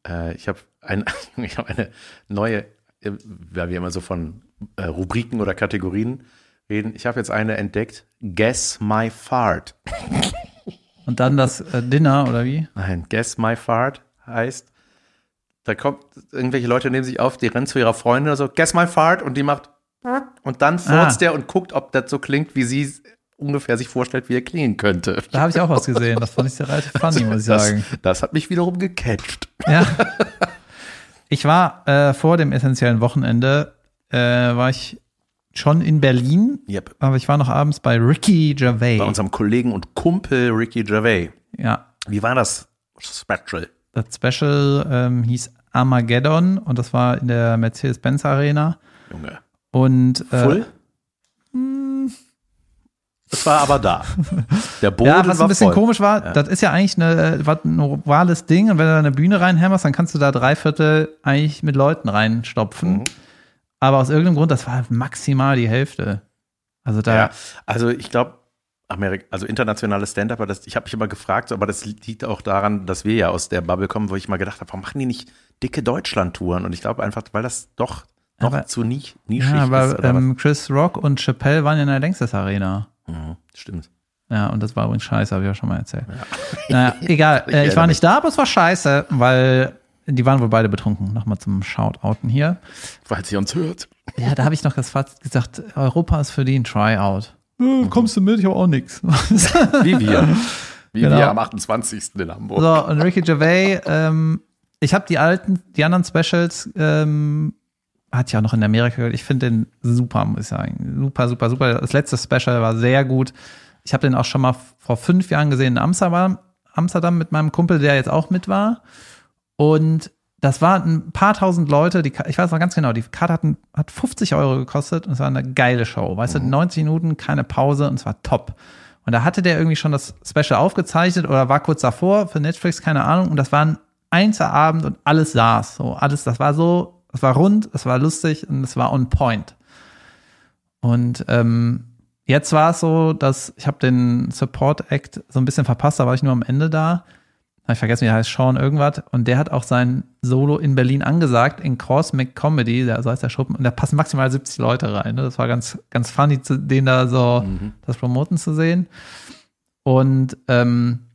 äh, ich habe ein, ich hab eine neue, äh, weil wir immer so von äh, Rubriken oder Kategorien reden. Ich habe jetzt eine entdeckt. Guess my fart. Und dann das äh, Dinner, oder wie? Nein, Guess My Fart heißt, da kommt, irgendwelche Leute nehmen sich auf, die rennen zu ihrer Freundin oder so, Guess My Fart und die macht und dann furzt Ah. der und guckt, ob das so klingt, wie sie ungefähr sich vorstellt, wie er klingen könnte. Da habe ich auch was gesehen. Das fand ich sehr relativ funny, muss ich sagen. Das, das hat mich wiederum gecatcht. Ja. Ich war äh, vor dem essentiellen Wochenende, äh, war ich schon in Berlin, Yep. aber ich war noch abends bei Ricky Gervais. Bei unserem Kollegen und Kumpel Ricky Gervais. Ja, Wie war das Special? das Special ähm, hieß Armageddon und das war in der Mercedes-Benz Arena. Junge. Und äh, Full? Es war aber da. Der Boden Ja, was war ein bisschen voll. komisch war, das ist ja eigentlich eine, was ein ovales Ding und wenn du da eine Bühne reinhämmerst, dann kannst du da drei Viertel eigentlich mit Leuten reinstopfen. Mhm. Aber aus irgendeinem Grund, das war maximal die Hälfte. Also da, Ja, also ich glaube, Amerik also internationale Stand-Up, das, ich habe mich immer gefragt, aber das liegt auch daran, dass wir ja aus der Bubble kommen, wo ich mal gedacht habe, warum machen die nicht dicke Deutschland-Touren? Und ich glaube einfach, weil das doch noch Aber- zu ni nischig ja, ist. aber Oder ähm, Chris Rock und Chappelle waren ja in der Längstes Arena. Mhm, stimmt. Ja, und das war übrigens scheiße, habe ich ja schon mal erzählt. Naja, egal. Ich Äh, ich war nicht da, aber es war scheiße, weil die waren wohl beide betrunken. Nochmal zum Shoutouten hier. Weil sie uns hört. Ja, da habe ich noch das Fazit gesagt, Europa ist für die ein Tryout. Äh, kommst du mit? Ich habe auch nix. Wie wir. Wie Genau. wir am 28. in Hamburg. So, und Ricky Gervais, ähm, ich habe die alten, die anderen Specials, ähm, hat ja auch noch in Amerika gehört. Ich finde den super, muss ich sagen. Super, super, super. Das letzte Special war sehr gut. Ich habe den auch schon mal vor fünf Jahren gesehen in Amsterdam, Amsterdam mit meinem Kumpel, der jetzt auch mit war. Und das waren ein paar tausend Leute, die, ich weiß noch ganz genau, die Karte hat, hat 50 Euro gekostet und es war eine geile Show. Weißt du, 90 Minuten, keine Pause und es war top. Und da hatte der irgendwie schon das Special aufgezeichnet oder war kurz davor für Netflix, keine Ahnung. Und das war ein Einzelabend und alles saß. So, alles, das war so, es war rund, es war lustig und es war on point. Und ähm, jetzt war es so, dass ich habe den Support Act so ein bisschen verpasst, da war ich nur am Ende da. Habe ich vergessen, wie er heißt, Sean irgendwas. Und der hat auch sein Solo in Berlin angesagt, in Cosmic Comedy, der, so heißt der Schuppen. Und da passen maximal 70 Leute rein. Ne? Das war ganz, ganz funny, den da so das Promoten zu sehen. Und ähm,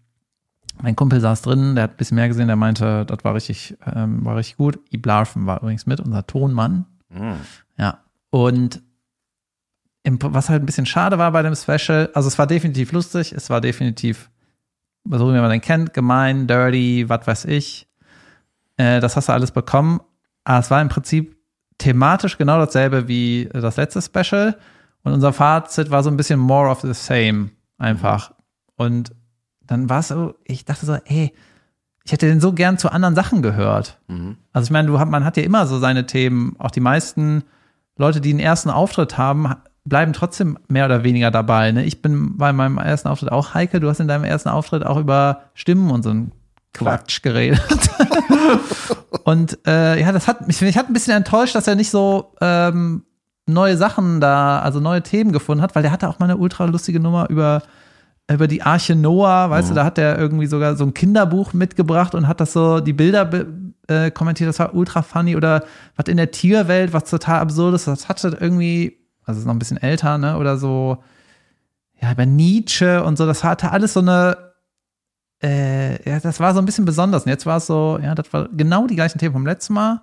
mein Kumpel saß drin, der hat ein bisschen mehr gesehen, der meinte, das war richtig, ähm, war richtig gut. Iblarfen war übrigens mit, unser Tonmann. Mhm. Ja. Und im, was halt ein bisschen schade war bei dem Special, also es war definitiv lustig, es war definitiv, so wie man den kennt, gemein, dirty, was weiß ich. Äh, das hast du alles bekommen. Aber es war im Prinzip thematisch genau dasselbe wie das letzte Special. Und unser Fazit war so ein bisschen more of the same einfach. Und dann war es so, ich dachte so, ey, ich hätte den so gern zu anderen Sachen gehört. Mhm. Also ich meine, du hat, man hat ja immer so seine Themen, auch die meisten Leute, die einen ersten Auftritt haben, ha- bleiben trotzdem mehr oder weniger dabei. Ne? Ich bin bei meinem ersten Auftritt auch Heike, du hast in deinem ersten Auftritt auch über Stimmen und so ein Quatsch geredet. und äh, ja, das hat mich, mich hat ein bisschen enttäuscht, dass er nicht so ähm, neue Sachen da, also neue Themen gefunden hat, weil der hatte auch mal eine ultra lustige Nummer über über die Arche Noah, weißt du, da hat er irgendwie sogar so ein Kinderbuch mitgebracht und hat das so, die Bilder äh, kommentiert, das war ultra funny oder was in der Tierwelt, was total absurd ist, das hatte irgendwie, also ist noch ein bisschen älter, ne, oder so, ja, über Nietzsche und so, das hatte alles so eine, äh, ja, das war so ein bisschen besonders. Und jetzt war es so, ja, das war genau die gleichen Themen vom letzten Mal,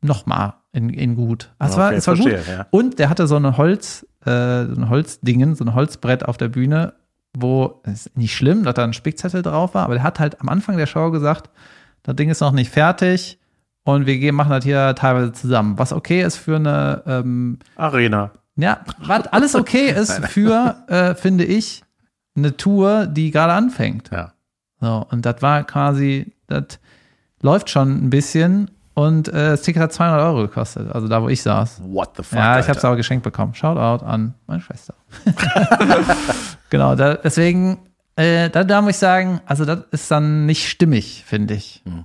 nochmal in, in gut. Es war, Okay, es war gut. verstehe, ja. Und der hatte so eine Holz, äh, so ein Holzdingen, so ein Holzbrett auf der Bühne, wo, es ist nicht schlimm, dass da ein Spickzettel drauf war, aber der hat halt am Anfang der Show gesagt, das Ding ist noch nicht fertig und wir gehen, machen das hier teilweise zusammen. Was okay ist für eine, ähm, Arena. ja, was alles okay ist für, äh, finde ich, eine Tour, die gerade anfängt. Ja. So, und das war quasi, das läuft schon ein bisschen und äh, das Ticket hat 200 Euro gekostet, also da, wo ich saß. What the fuck? Ja, ich habe es aber geschenkt bekommen. Shoutout an meine Schwester. genau, da, deswegen, äh, da, da muss ich sagen, also das ist dann nicht stimmig, finde ich. Mhm.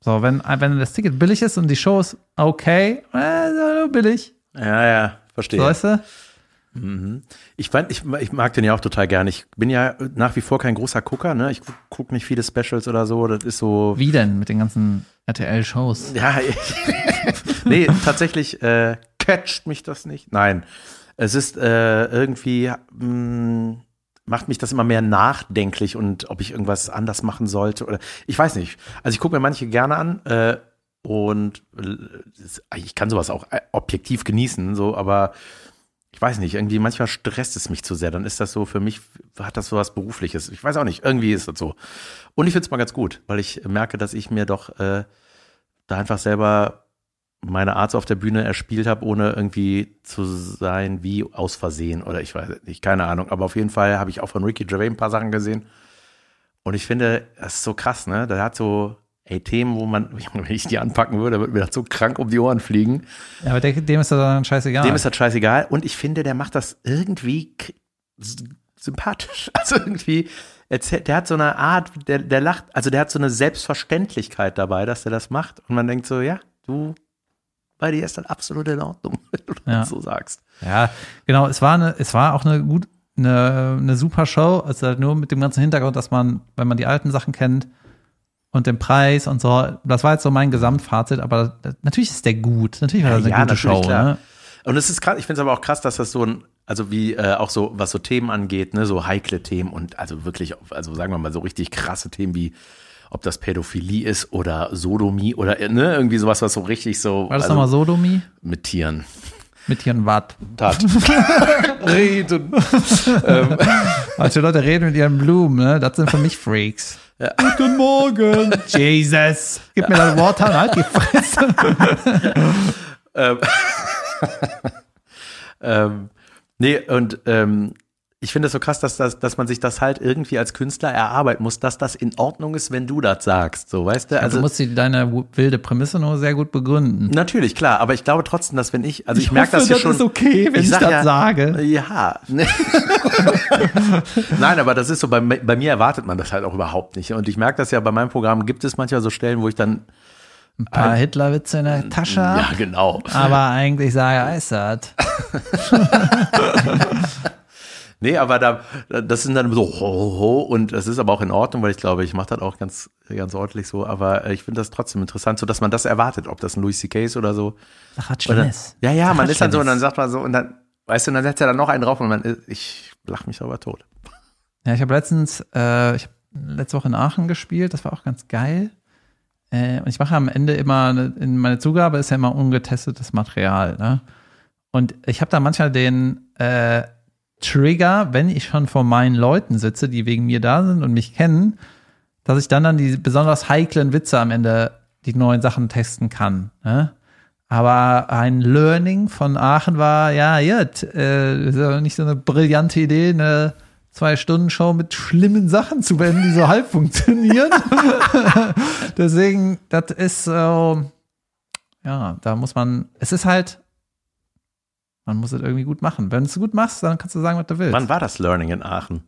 So, wenn, wenn das Ticket billig ist und die Show ist okay, äh, so billig. Ja, ja, verstehe. Weißt du? Ich, fand, ich, ich mag den ja auch total gerne. Ich bin ja nach wie vor kein großer Gucker, ne? Ich gucke nicht viele Specials oder so. Das ist so. Wie denn mit den ganzen RTL-Shows? Ja, nee, tatsächlich äh, catcht mich das nicht. Nein. Es ist äh, irgendwie, mh, macht mich das immer mehr nachdenklich und ob ich irgendwas anders machen sollte oder ich weiß nicht. Also ich gucke mir manche gerne an äh, und äh, ich kann sowas auch äh, objektiv genießen, so, aber ich weiß nicht, irgendwie manchmal stresst es mich zu sehr. Dann ist das so für mich, hat das so was Berufliches. Ich weiß auch nicht, irgendwie ist das so. Und ich finde es mal ganz gut, weil ich merke, dass ich mir doch äh, da einfach selber meine Art so auf der Bühne erspielt habe, ohne irgendwie zu sein wie aus Versehen oder ich weiß nicht, keine Ahnung. Aber auf jeden Fall habe ich auch von Ricky Gervais ein paar Sachen gesehen. Und ich finde, das ist so krass, ne? Der hat so, ey, Themen, wo man, wenn ich die anpacken würde, würde mir das so krank um die Ohren fliegen. Ja, aber der, dem ist das dann scheißegal. Dem ist das scheißegal. Und ich finde, der macht das irgendwie sympathisch. Also irgendwie, der hat so eine Art, der, der lacht, also der hat so eine Selbstverständlichkeit dabei, dass er das macht. Und man denkt so, ja, du, bei dir ist das absolut in Ordnung, wenn du Ja. das so sagst. Ja, genau. Es war eine, es war auch eine gut, eine, eine super Show. Also halt nur mit dem ganzen Hintergrund, dass man, wenn man die alten Sachen kennt und den Preis und so, das war jetzt so mein Gesamtfazit. Aber das, natürlich ist der gut. Natürlich war das eine Ja, gute Show. Ne? Und es ist krass, ich finde es aber auch krass, dass das so ein, also wie äh, auch so, was so Themen angeht, ne, so heikle Themen und also wirklich, also sagen wir mal so richtig krasse Themen wie, ob das Pädophilie ist oder Sodomie oder ne, irgendwie sowas, was so richtig so War das also, nochmal Sodomie? mit Tieren. Mit ihren Watt. Tat. Reden. Manche Leute reden mit ihren Blumen, ne? Das sind für mich Freaks. Guten Morgen. Jesus. Gib mir das Wort an, halt die Fresse. ähm, nee, und ähm, ich finde es so krass, dass, das, dass man sich das halt irgendwie als Künstler erarbeiten muss, dass das in Ordnung ist, wenn du das sagst. So, weißt du? Also, du musst deine wilde Prämisse nur sehr gut begründen. natürlich, klar, aber ich glaube trotzdem, dass wenn ich, also ich, merke das ja das schon. ist okay, wenn ich sag das sage. Ja. ne. Nein, aber das ist so, bei, bei mir erwartet man das halt auch überhaupt nicht. Und ich merke das ja bei meinem Programm, gibt es manchmal so Stellen, wo ich dann, Ein paar Hitlerwitze in der Tasche. ja, genau. Aber eigentlich sage Eisert. Nee, aber da, das sind dann so ho, ho, ho und das ist aber auch in Ordnung, weil ich glaube, ich mache das auch ganz, ganz ordentlich so. Aber ich finde das trotzdem interessant, so dass man das erwartet, ob das ein Louis C.K. ist oder so. Ach, hat Schlimmes. ja, ja, Sag, man ist dann so und dann sagt man so und dann, weißt du, und dann setzt er dann noch einen drauf und man, ich lach mich aber tot. Ja, ich habe letztens, äh, ich habe letzte Woche in Aachen gespielt, das war auch ganz geil. Äh, und ich mache am Ende immer, eine, in meine Zugabe ist ja immer ungetestetes Material. Ne? Und ich habe da manchmal den äh, Trigger, wenn ich schon vor meinen Leuten sitze, die wegen mir da sind und mich kennen, dass ich dann dann die besonders heiklen Witze am Ende die neuen Sachen testen kann. Ne? Aber ein Learning von Aachen war, ja, jetzt, äh, ist ja nicht so eine brillante Idee, eine Zwei-Stunden-Show mit schlimmen Sachen zu beenden, die so halb funktionieren. Deswegen, das ist so, ja, da muss man, es ist halt, man muss es irgendwie gut machen. Wenn du es gut machst, dann kannst du sagen, was du willst. Wann war das Learning in Aachen?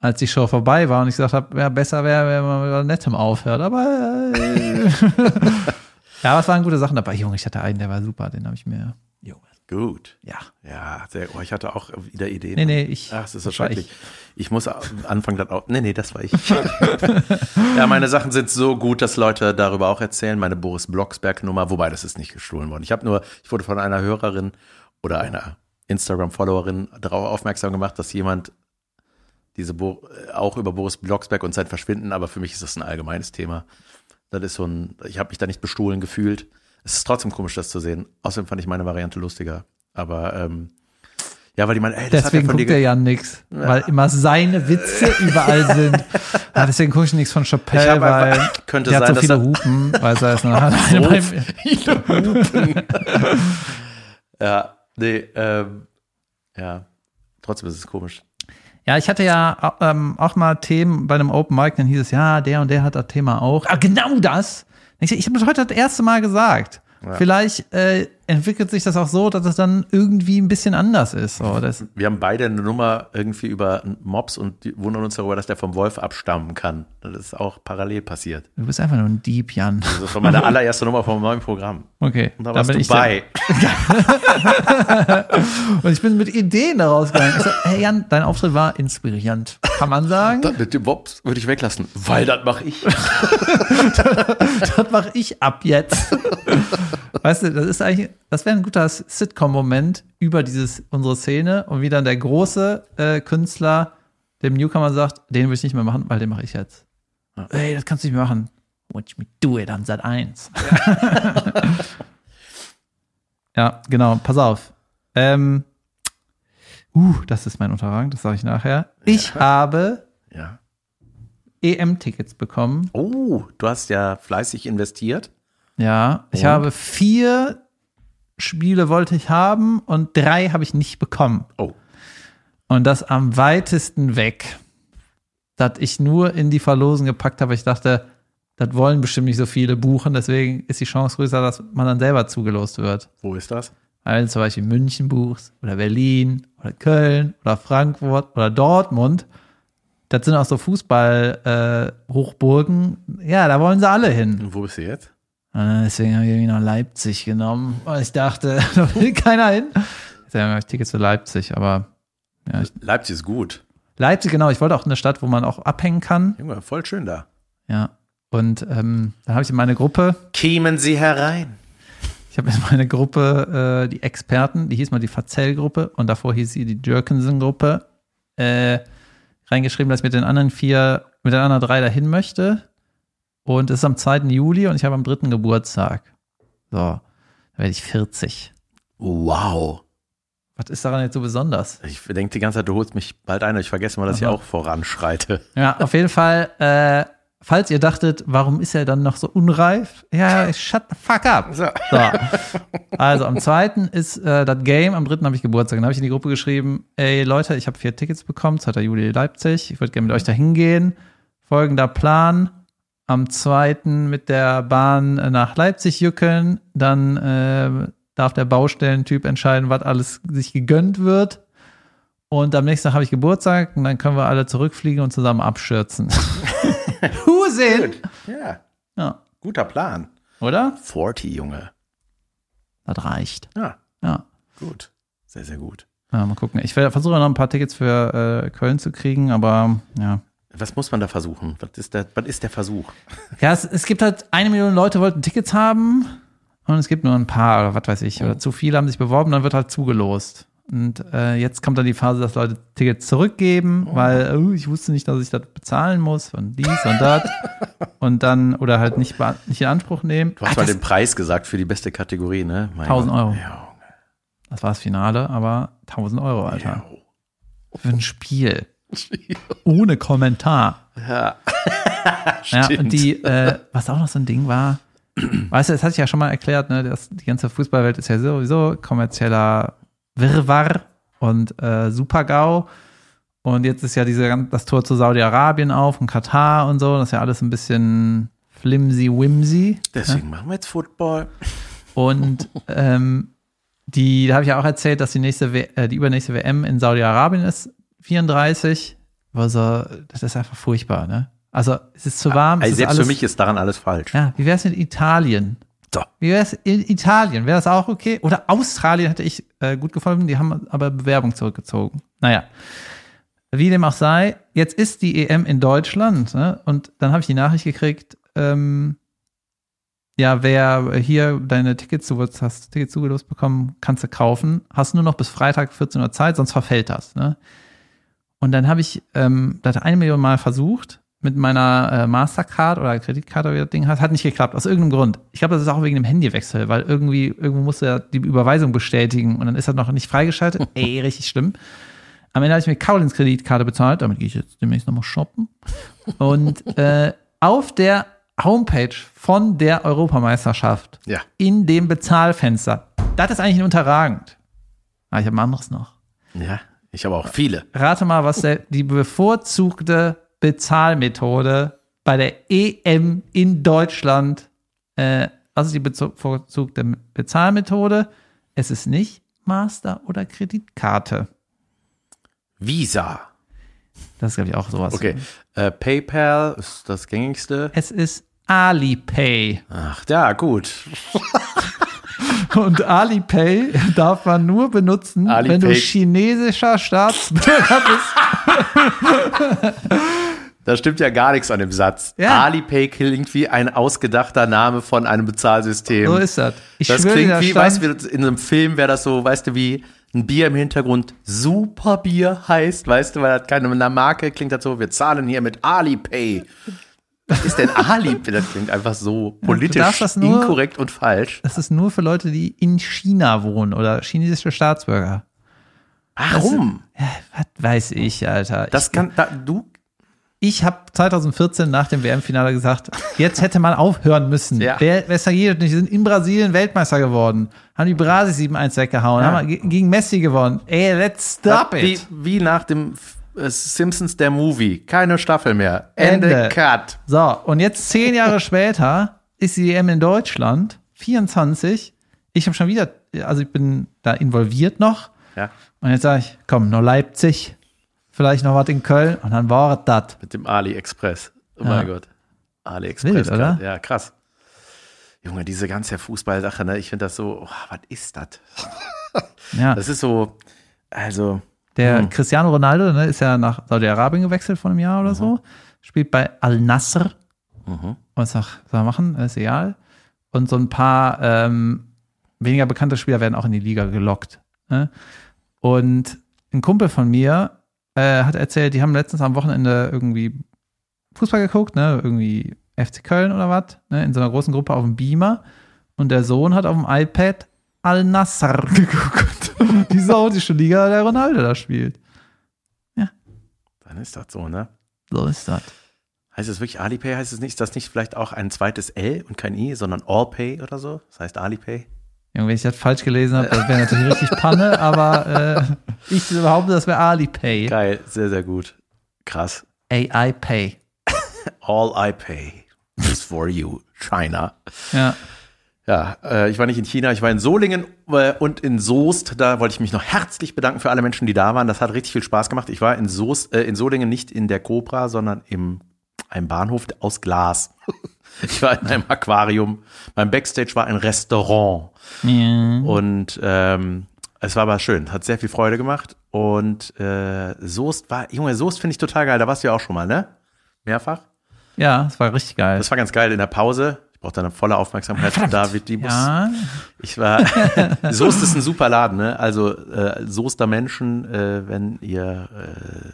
Als die Show vorbei war und ich gesagt habe, ja, besser wäre, wenn man mit Nettem aufhört, aber äh, ja, aber es waren gute Sachen dabei. Junge, ich hatte einen, der war super, den habe ich mir, Junge, Gut. ja. Ja, sehr, oh, ich hatte auch wieder Ideen. Nee, nee, ich. Ach, das ist so das war schrecklich. Ich. muss anfangen, dann auch. Nee, nee, das war ich. ja, meine Sachen sind so gut, dass Leute darüber auch erzählen. Meine Boris Blocksberg-Nummer, wobei das ist nicht gestohlen worden. Ich habe nur, ich wurde von einer Hörerin oder einer Instagram-Followerin darauf aufmerksam gemacht, dass jemand diese Bo auch über Boris Blocksberg und sein Verschwinden, aber für mich ist das ein allgemeines Thema. Das ist so ein, ich habe mich da nicht bestohlen gefühlt. Es ist trotzdem komisch, das zu sehen. Außerdem fand ich meine Variante lustiger. Aber ähm, ja, weil die meinen, ey, das Deswegen hat ja guckt er ja nix, weil immer seine Witze überall sind. Ja, deswegen gucke ich nichts von Chappelle, einfach- weil könnte der hat sein, so dass viele er- Hupen, weil er ist eine, viele Hupen. ja, nee, ähm, ja. Trotzdem ist es komisch. Ja, ich hatte ja ähm, auch mal Themen bei einem Open Mic, dann hieß es, ja, der und der hat das Thema auch. Ah, genau das. Ich, ich habe das heute das erste Mal gesagt. Vielleicht äh, entwickelt sich das auch so, dass es dann irgendwie ein bisschen anders ist. So, das, Wir haben beide eine Nummer irgendwie über Mops und wundern uns darüber, dass der vom Wolf abstammen kann. Das ist auch parallel passiert. du bist einfach nur ein Dieb, Jan. Das ist meine allererste Nummer vom neuen Programm. Okay. Und da warst du ich bei. Und ich bin mit Ideen da rausgegangen. Ich so, hey Jan, dein Auftritt war inspirierend. Kann man sagen? Das mit dem Mops würde ich weglassen, weil das mache ich. das mache ich ab jetzt. Weißt du, das ist eigentlich, das wäre ein guter Sitcom-Moment über dieses, unsere Szene und wie dann der große äh, Künstler dem Newcomer sagt, den will ich nicht mehr machen, weil den mache ich jetzt. Ey, das kannst du nicht mehr machen. Watch me do it an Sat 1. ja, genau, pass auf. Ähm, uh, das ist mein Unterrang, das sage ich nachher. Ich habe Ja. EM-Tickets bekommen. Oh, du hast ja fleißig investiert. Ja, ich Und? habe vier Spiele wollte ich haben und drei habe ich nicht bekommen. Oh. Und das am weitesten weg, dass ich nur in die Verlosen gepackt habe. Ich dachte, das wollen bestimmt nicht so viele buchen, deswegen ist die Chance größer, dass man dann selber zugelost wird. Wo ist das? Weil du zum Beispiel München buchst oder Berlin oder Köln oder Frankfurt oder Dortmund. Das sind auch so Fußball-Hochburgen. ja, da wollen sie alle hin. Und wo bist du jetzt? Äh, Deswegen habe ich irgendwie nach Leipzig genommen, weil ich dachte, da will keiner hin. Deswegen habe ich Tickets für Leipzig, aber ja, ich, Leipzig ist gut. Leipzig, genau. Ich wollte auch eine Stadt, wo man auch abhängen kann. Junge, voll schön da. Ja. Und ähm, dann habe ich in meine Gruppe, Kämen Sie herein. ich habe in meine Gruppe äh, die Experten, die hieß mal die Verzell-Gruppe und davor hieß sie die Jerkensen-Gruppe, äh, reingeschrieben, dass ich mit den anderen vier, mit den anderen drei dahin möchte. Und es ist am 2. Juli und ich habe am 3. Geburtstag. So, da werde ich 40. Wow. Was ist daran jetzt so besonders? Ich denke die ganze Zeit, du holst mich bald ein und ich vergesse mal, dass ich Aha. auch voranschreite. Ja, auf jeden Fall, äh, falls ihr dachtet, warum ist er dann noch so unreif? Ja, shut the fuck up. So. So. Also am zweiten ist äh, das Game, am dritten habe ich Geburtstag. Dann habe ich in die Gruppe geschrieben, ey Leute, ich habe vier Tickets bekommen, 2. Juli Leipzig. Ich würde gerne mit euch dahin gehen. Folgender Plan. Am zweiten mit der Bahn nach Leipzig jückeln. Dann äh, darf der Baustellentyp entscheiden, was alles sich gegönnt wird. Und am nächsten Tag habe ich Geburtstag und dann können wir alle zurückfliegen und zusammen abschürzen. Husin! Ja, Ja, guter Plan. oder? 40, Junge. Das reicht. Ja, Ja. gut. Sehr, sehr gut. Ja, mal gucken. Ich werde- versuche noch ein paar Tickets für äh, Köln zu kriegen, aber ja. Was muss man da versuchen? Was ist der, was ist der Versuch? Ja, es, es gibt halt eine Million Leute wollten Tickets haben und es gibt nur ein paar oder was weiß ich. Oder zu viele haben sich beworben, dann wird halt zugelost. Und äh, jetzt kommt dann die Phase, dass Leute Tickets zurückgeben, weil oh, ich wusste nicht, dass ich das bezahlen muss und dies und das. und dann, oder halt nicht, nicht in Anspruch nehmen. Du hast Ah, mal den Preis gesagt für die beste Kategorie, ne? Mein 1000 Gott. Euro. Ja, das war das Finale, aber 1000 Euro, Alter. Für ein Spiel. Ohne Kommentar. ja. Ja, und die, äh, was auch noch so ein Ding war, weißt du, das hatte ich ja schon mal erklärt, ne, dass die ganze Fußballwelt ist ja sowieso kommerzieller Wirrwarr und äh, Super-GAU. Und jetzt ist ja diese, das Tor zu Saudi-Arabien auf und Katar und so, das ist ja alles ein bisschen flimsy-wimsy. Deswegen machen wir jetzt Football. Und ähm, die, da habe ich ja auch erzählt, dass die nächste, w äh, die übernächste WM in Saudi-Arabien ist, 34. Also, das ist einfach furchtbar, ne? Also, es ist zu warm. ist selbst alles, für mich ist daran alles falsch. Ja, wie wäre es mit Italien? So. Wie wäre es in Italien? Wäre das auch okay? Oder Australien hätte ich äh, gut gefunden, die haben aber Bewerbung zurückgezogen. Naja. Wie dem auch sei, jetzt ist die EM in Deutschland, ne? Und dann habe ich die Nachricht gekriegt, ähm, ja, wer hier deine Tickets, du hast Tickets zugelost bekommen, kannst du kaufen. Hast nur noch bis Freitag 14 Uhr Zeit, sonst verfällt das. Ne? Und dann habe ich ähm, das eine Million Mal versucht mit meiner äh, Mastercard oder Kreditkarte, wie das Ding heißt. Hat nicht geklappt, aus irgendeinem Grund. Ich glaube, das ist auch wegen dem Handywechsel, weil irgendwie, irgendwo musste er die Überweisung bestätigen und dann ist das noch nicht freigeschaltet. Ey, richtig schlimm. Am Ende habe ich mit Carolins Kreditkarte bezahlt, damit gehe ich jetzt demnächst nochmal shoppen. Und äh, auf der Homepage von der Europameisterschaft Ja. in dem Bezahlfenster, das ist eigentlich unterragend. Ah, ich habe ein anderes noch. Ja, ich habe auch viele. Rate mal, was der, die bevorzugte Bezahlmethode bei der EM in Deutschland äh, Was ist die bevorzugte Bezahlmethode? Es ist nicht Master oder Kreditkarte. Visa. Das ist, glaube ich, auch sowas. Okay. Äh, PayPal ist das gängigste. Es ist Alipay. Ach, ja, gut. Und Alipay darf man nur benutzen, Alipay. wenn du chinesischer Staatsbürger bist. Da stimmt ja gar nichts an dem Satz. Ja. Alipay klingt wie ein ausgedachter Name von einem Bezahlsystem. So ist das. Ich das klingt wie, weißt du, in einem Film wäre das so, weißt du, wie ein Bier im Hintergrund Superbier heißt, weißt du, weil das keine eine Marke klingt das so, wir zahlen hier mit Alipay. Was ist denn Alipay? Das klingt einfach so politisch das nur- inkorrekt und falsch. Das ist nur für Leute, die in China wohnen oder chinesische Staatsbürger. Warum? Was weiß ich, Alter. Das kann, da, du, ich habe 2014 nach dem WM-Finale gesagt, jetzt hätte man aufhören müssen. Ja. Wer, wer sagiert nicht? Die sind in Brasilien Weltmeister geworden. Haben die Brasis 7-1 weggehauen. Ja. Haben ge- gegen Messi gewonnen. Ey, let's stop wie, it. wie nach dem Simpsons der Movie. Keine Staffel mehr. Ende, Ende. Cut. So, und jetzt zehn Jahre später ist die EM in Deutschland, 24. Ich habe schon wieder, also ich bin da involviert noch. Ja, Und jetzt sage ich, komm, noch Leipzig, vielleicht noch was in Köln und dann war es das. mit dem AliExpress. Oh Ja. mein Gott. AliExpress. Wild, oder? Ja, krass. Junge, diese ganze Fußballsache, ne? Ich finde das so, oh, was ist das? Ja, Das ist so, also, der Hm. Cristiano Ronaldo ne, ist ja nach Saudi-Arabien gewechselt vor einem Jahr Mhm. oder so. Spielt bei Al-Nasr. Was soll soll er machen? Ist egal. Und so ein paar ähm, weniger bekannte Spieler werden auch in die Liga gelockt. Ne? Und ein Kumpel von mir äh, hat erzählt, die haben letztens am Wochenende irgendwie Fußball geguckt, ne? irgendwie FC Köln oder was, ne? in so einer großen Gruppe auf dem Beamer. Und der Sohn hat auf dem iPad Al-Nassr geguckt. die saudische Liga, der Ronaldo da spielt. dann ist das so, ne? So ist das. Heißt es wirklich Alipay? Heißt es nicht, ist das nicht vielleicht auch ein zweites L und kein I, sondern Allpay oder so? Das heißt Alipay? Junge, wenn ich das falsch gelesen habe, das wäre natürlich richtig Panne, aber äh, ich behaupte, das wäre Alipay. Geil, sehr, sehr gut. Krass. AI Pay. All I pay is for you, China. Ja. Ja, äh, ich war nicht in China, ich war in Solingen äh, und in Soest. Da wollte ich mich noch herzlich bedanken für alle Menschen, die da waren. Das hat richtig viel Spaß gemacht. Ich war in Soest, äh, in Solingen nicht in der Cobra, sondern im einem Bahnhof aus Glas. ich war in einem Aquarium. Beim Backstage war ein Restaurant ja. und ähm, es war aber schön, hat sehr viel Freude gemacht. Und äh, Soest war, Junge, Soest finde ich total geil. Da warst du ja auch schon mal, ne? Mehrfach. Ja, das war richtig geil. Das war ganz geil in der Pause. Ich brauchte eine volle Aufmerksamkeit von David Dibus. Ja, Ich war, Soest ist ein super Laden, ne? Also äh, Soester Menschen, äh, wenn ihr äh,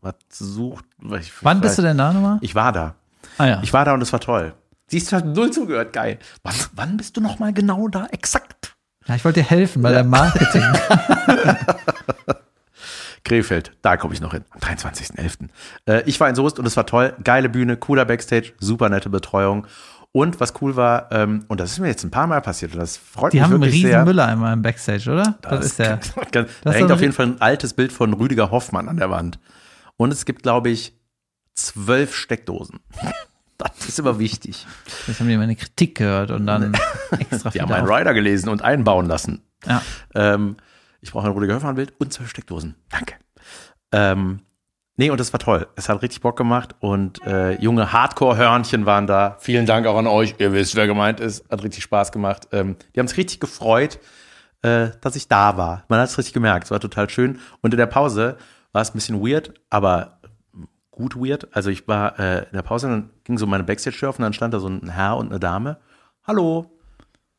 was sucht. Ich, wann bist du denn da nochmal? Ich war da. Ah ja. Ich war da und es war toll. Siehst du, hat null zugehört, geil. Wann, wann bist du noch mal genau da? Exakt. ja, ich wollte dir helfen bei deinem Marketing. Krefeld, da komme ich noch hin, am 23.11. Äh, ich war in Soest und es war toll. Geile Bühne, cooler Backstage, super nette Betreuung. Und was cool war, ähm, und das ist mir jetzt ein paar Mal passiert und das freut Die mich haben einen wirklich riesen sehr. Mülleimer im Backstage, oder? Das, ist der. da ist hängt so auf jeden Fall ein altes Bild von Rüdiger Hoffmann an der Wand. Und es gibt, glaube ich, zwölf Steckdosen. Das ist immer wichtig. Jetzt haben die meine Kritik gehört und dann extra Die viel haben einen Rider gelesen und einbauen lassen. Ja. Ähm, ich brauche ein Rüdiger Hoffmann-Bild und zwölf Steckdosen. Danke. Ähm, nee, und das war toll. Es hat richtig Bock gemacht und äh, junge Hardcore-Hörnchen waren da. Vielen Dank auch an euch. Ihr wisst, wer gemeint ist. Hat richtig Spaß gemacht. Ähm, die haben sich richtig gefreut, äh, dass ich da war. Man hat es richtig gemerkt. Es war total schön. Und in der Pause war es ein bisschen weird, aber gut weird. Also ich war äh, in der Pause dann ging so meine Backstage-Tür auf und dann stand da so ein Herr und eine Dame. Hallo.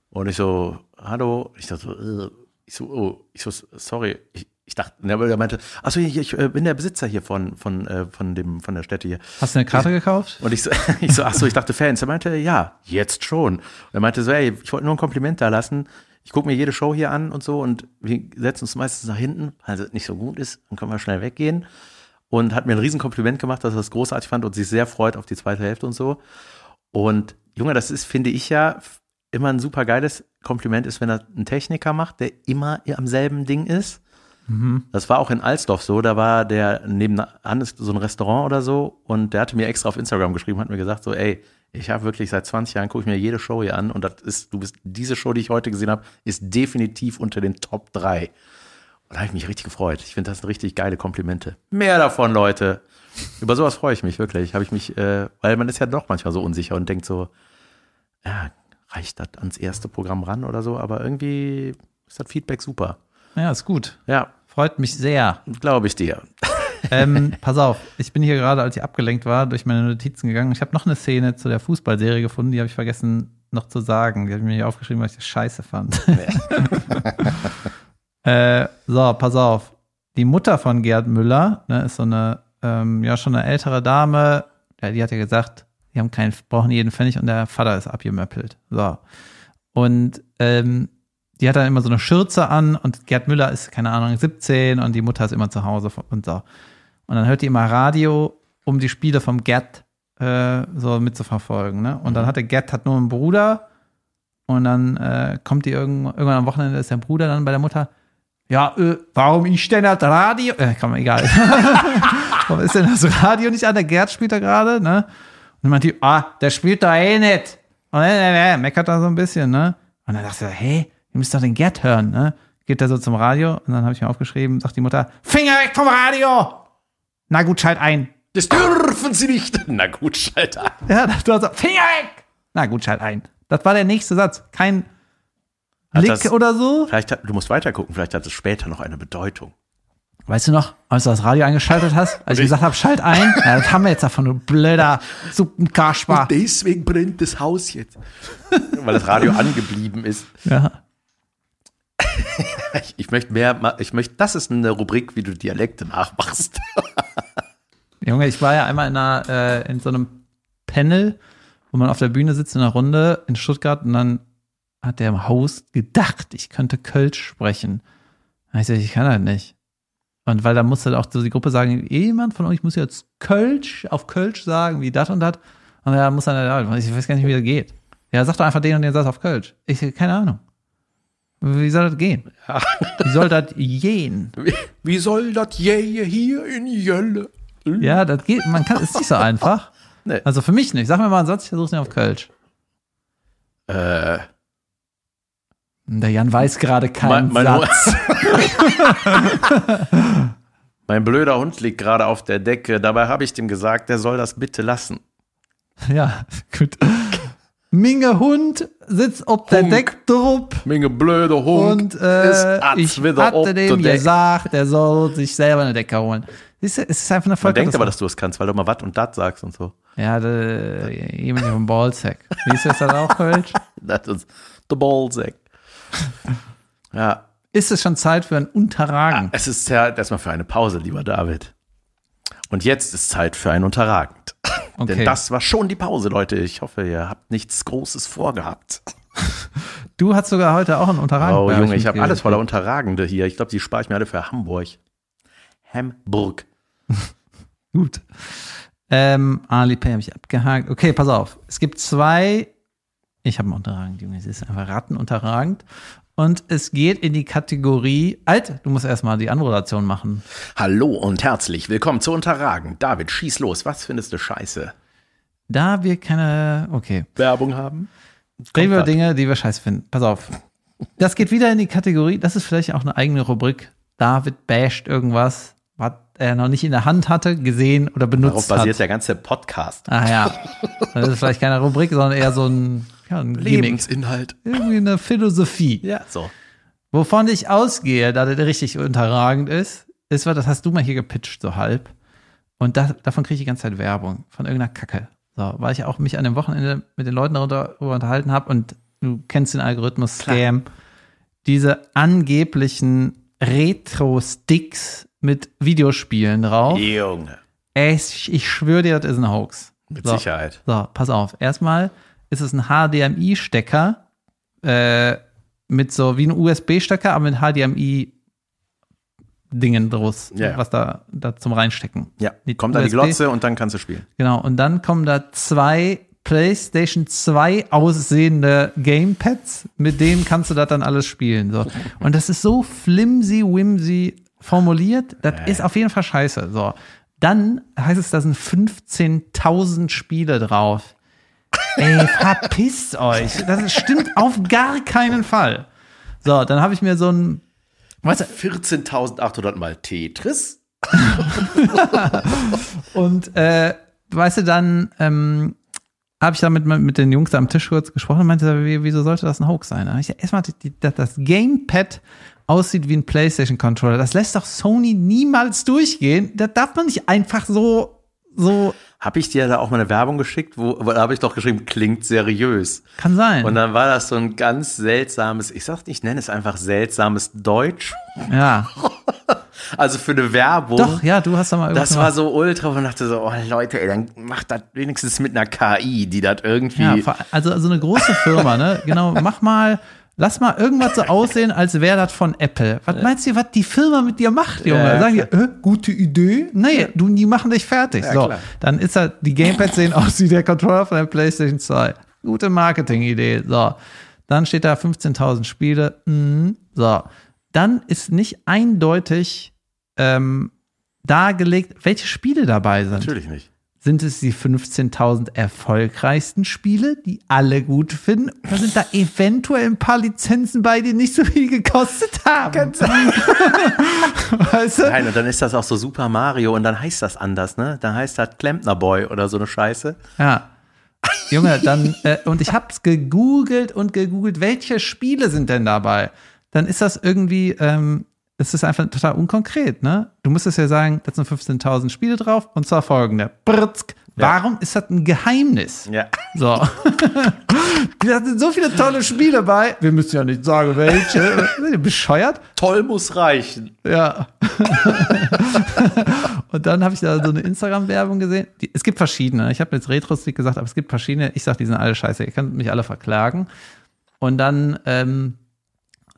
Und ich so, hallo. Ich dachte so, äh, ich so, oh, ich so, sorry. Ich, ich dachte, ne, er meinte, achso, ich, ich äh, bin der Besitzer hier von, von, äh, von dem, von der Stätte hier. Hast du eine Karte gekauft? Und ich so, ich so, ach so, ich dachte Fans. Er meinte, ja, jetzt schon. Und er meinte so, ey, ich wollte nur ein Kompliment da lassen. Ich gucke mir jede Show hier an und so und wir setzen uns meistens nach hinten, weil es nicht so gut ist, dann können wir schnell weggehen. Und hat mir ein riesen Kompliment gemacht, dass er das großartig fand und sich sehr freut auf die zweite Hälfte und so. Und Junge, das ist, finde ich ja, immer ein super geiles Kompliment ist, wenn er einen Techniker macht, der immer am selben Ding ist. Das war auch in Alsdorf so, da war der nebenan ist so ein Restaurant oder so und der hatte mir extra auf Instagram geschrieben, hat mir gesagt so, ey, Ich habe wirklich seit 20 Jahren gucke ich mir jede Show hier an und das ist, du bist, diese Show, die ich heute gesehen habe, ist definitiv unter den Top 3. Und da habe ich mich richtig gefreut. Ich finde, das sind richtig geile Komplimente. Mehr davon, Leute. Über sowas freue ich mich wirklich. Habe ich mich, äh, weil man ist ja doch manchmal so unsicher und denkt so, ja, reicht das ans erste Programm ran oder so, aber irgendwie ist das Feedback super. Ja, ist gut. Ja, Freut mich sehr. glaube ich dir. ähm, pass auf, ich bin hier gerade, als ich abgelenkt war, durch meine Notizen gegangen. Ich habe noch eine Szene zu der Fußballserie gefunden, die habe ich vergessen noch zu sagen. Die habe ich mir hier aufgeschrieben, weil ich das scheiße fand. äh, so, pass auf. Die Mutter von Gerd Müller ne, ist so eine, ähm, ja, schon eine ältere Dame. Ja, die hat ja gesagt, die haben keinen, brauchen jeden Pfennig und der Vater ist abgemöppelt. So. Und ähm, die hat dann immer so eine Schürze an und Gerd Müller ist, keine Ahnung, 17 und die Mutter ist immer zu Hause und so. Und dann hört die immer Radio, um die Spiele vom Gerd äh, so mitzuverfolgen. Ne? Und dann hat der Gerd hat nur einen Bruder und dann äh, kommt die irgendwann, irgendwann am Wochenende ist der Bruder dann bei der Mutter. Ja, äh, warum ich denn das Radio? Äh, kann man egal. warum ist denn das Radio nicht an? Der Gerd spielt da gerade, ne? Und dann meint die, ah, der spielt da eh nicht. Und äh, äh, meckert da so ein bisschen, ne? Und dann dachte ich, hey, ihr müsst doch den Gerd hören, ne? Geht er so zum Radio und dann habe ich mir aufgeschrieben, sagt die Mutter, Finger weg vom Radio! Na gut, schalt ein. Das dürfen sie nicht. Na gut, Schalter. Ja, du hast so, Finger weg! Na gut, schalt ein. Das war der nächste Satz. Kein Hat Lick das- oder so. Vielleicht hat, du musst weiter gucken, vielleicht hat es später noch eine Bedeutung. Weißt du noch, als du das Radio eingeschaltet hast, als ich gesagt habe, schalt ein? Ja, das haben wir jetzt davon, du blöder Suppenkasper. deswegen brennt das Haus jetzt. Weil das Radio angeblieben ist. Ja. Ich, ich möchte mehr, ich möchte, das ist eine Rubrik, wie du Dialekte nachmachst. Junge, ich war ja einmal in, einer, äh, in so einem Panel, wo man auf der Bühne sitzt in einer Runde in Stuttgart und dann hat der Host gedacht, ich könnte Kölsch sprechen. Da hab ich gesagt, ich kann das nicht. Und weil da musste auch so die Gruppe sagen, jemand von euch muss jetzt Kölsch auf Kölsch sagen, wie das und das. Und er muss dann, ja, ich weiß gar nicht, wie das geht. Ja, sag doch einfach den und den Satz auf Kölsch. Ich, keine Ahnung. Wie soll das gehen? Wie soll das gehen? Wie, wie soll das je hier in Jölle? Ja, das geht, man kann, ist nicht so einfach. Nee. Also für mich nicht. Sag mir mal einen Satz, ich versuche den auf Kölsch. Äh, Der Jan weiß gerade keinen mein, mein, Satz. mein blöder Hund liegt gerade auf der Decke. Dabei habe ich dem gesagt, der soll das bitte lassen. Ja, gut. Minge Hund sitzt auf der Hunk. Deckdrupp Minge blöde Hund und äh, ist ich hatte dem gesagt, der soll sich selber eine Decke holen. Siehst du, es ist einfach eine Man Folge. denkt aber, dass du es kannst, weil du mal wat und dat sagst und so. Ja, jemand vom Ballsack. Wie ist das dann auch, Kölsch? Das ist the Ballsack. Ja, Ist es schon Zeit für ein Unterragen? es ist Zeit erstmal für eine Pause, lieber David. Und jetzt ist Zeit für ein Unterragend. Okay. Denn das war schon die Pause, Leute. Ich hoffe, ihr habt nichts Großes vorgehabt. Du hast sogar heute auch ein Unterragen. Oh, Junge, euch ich habe alles voller Unterragende hier. Ich glaube, die spare ich mir alle für Hamburg. Hamburg. Gut. Ähm, Alipay habe ich abgehakt. Okay, pass auf. Es gibt zwei. Ich habe einen unterragend, Junge. Es ist einfach rattenunterragend. Und es geht in die Kategorie. Alt, du musst erstmal die Anmoderation machen. Hallo und herzlich willkommen zu Unterragend. David, schieß los. Was findest du scheiße? Da wir keine. Okay. Werbung haben? Reden wir. Dinge, die wir scheiße finden. Pass auf. Das geht wieder in die Kategorie. Das ist vielleicht auch eine eigene Rubrik. David basht irgendwas, was er noch nicht in der Hand hatte, gesehen oder Darauf benutzt basiert hat. der ganze Podcast. Ah ja. Das ist vielleicht keine Rubrik, sondern eher so ein, ja, ein Gimmick. Lebensinhalt. Irgendwie eine Philosophie. Ja, so. Wovon ich ausgehe, da der richtig unterragend ist, ist, was, das hast du mal hier gepitcht, so halb. Und da, davon kriege ich die ganze Zeit Werbung von irgendeiner Kacke. So, weil ich auch mich an dem Wochenende mit den Leuten darüber unterhalten habe und du kennst den Algorithmus Scam. Diese angeblichen Retro-Sticks mit Videospielen drauf. Junge. Ich, ich schwöre dir, das ist ein Hoax. Mit So. Sicherheit. So, pass auf. Erstmal ist es ein HDMI-Stecker äh, mit so wie ein USB-Stecker, aber mit HDMI-Dingen draus, Ja, was da, da zum Reinstecken. Ja, Die kommt da die USB. Glotze und dann kannst du spielen. Genau. Und dann kommen da zwei PlayStation 2 aussehende Gamepads, mit denen kannst du das dann alles spielen. So. Und das ist so flimsy, whimsy formuliert, das ist auf jeden Fall scheiße. So. Dann heißt es, da sind 15.000 Spiele drauf. Ey, verpisst euch. Das stimmt auf gar keinen Fall. So, dann habe ich mir so ein, weißt du, 14.800 mal Tetris. und äh, weißt du, dann ähm, habe ich da mit, mit den Jungs am Tisch kurz gesprochen und meinte, wie, wieso sollte das ein Hoax sein? Da ich erstmal die, das Gamepad aussieht wie ein PlayStation-Controller. Das lässt doch Sony niemals durchgehen. Da darf man nicht einfach so, so. Habe ich dir da auch mal eine Werbung geschickt, wo, wo da habe ich doch geschrieben, klingt seriös. Kann sein. Und dann war das so ein ganz seltsames, ich sag, ich nenne es einfach seltsames Deutsch. ja. Also für eine Werbung. Doch, ja, du hast da mal Das war so ultra und dachte so, oh Leute, ey, dann macht das wenigstens mit einer KI, die das irgendwie. Ja, also, also eine große Firma, ne? Genau, mach mal, lass mal irgendwas so aussehen, als wäre das von Apple. Was meinst du, was die Firma mit dir macht, Junge? Ja, Sagen die, äh, gute Idee? Nee, du, die machen dich fertig. Ja, so, klar. dann ist halt, die Gamepads sehen aus wie der Controller von der PlayStation 2. Gute Marketing-Idee. So, dann steht da 15.000 Spiele. Mhm. So, dann ist nicht eindeutig ähm, dargelegt, welche Spiele dabei sind. Natürlich nicht. Sind es die 15.000 erfolgreichsten Spiele, die alle gut finden? Oder sind da eventuell ein paar Lizenzen bei, die nicht so viel gekostet haben? weißt du? Nein, und dann ist das auch so Super Mario und dann heißt das anders, ne? Dann heißt das Klempner Boy oder so eine Scheiße. Ja. Junge, dann, äh, und ich hab's gegoogelt und gegoogelt, welche Spiele sind denn dabei? Dann ist das irgendwie, ähm, es ist einfach total unkonkret, ne? Du musstest ja sagen, da sind 15.000 Spiele drauf und zwar folgende. Britzk. Warum ist das ein Geheimnis? Ja. So. da sind so viele tolle Spiele bei. Wir müssen ja nicht sagen, welche. Seid ihr bescheuert? Toll muss reichen. Ja. und dann habe ich da so eine Instagram-Werbung gesehen. Die, es gibt verschiedene. Ich habe jetzt Retro-Stick gesagt, aber es gibt verschiedene. Ich sage, die sind alle scheiße. Ihr könnt mich alle verklagen. Und dann ähm,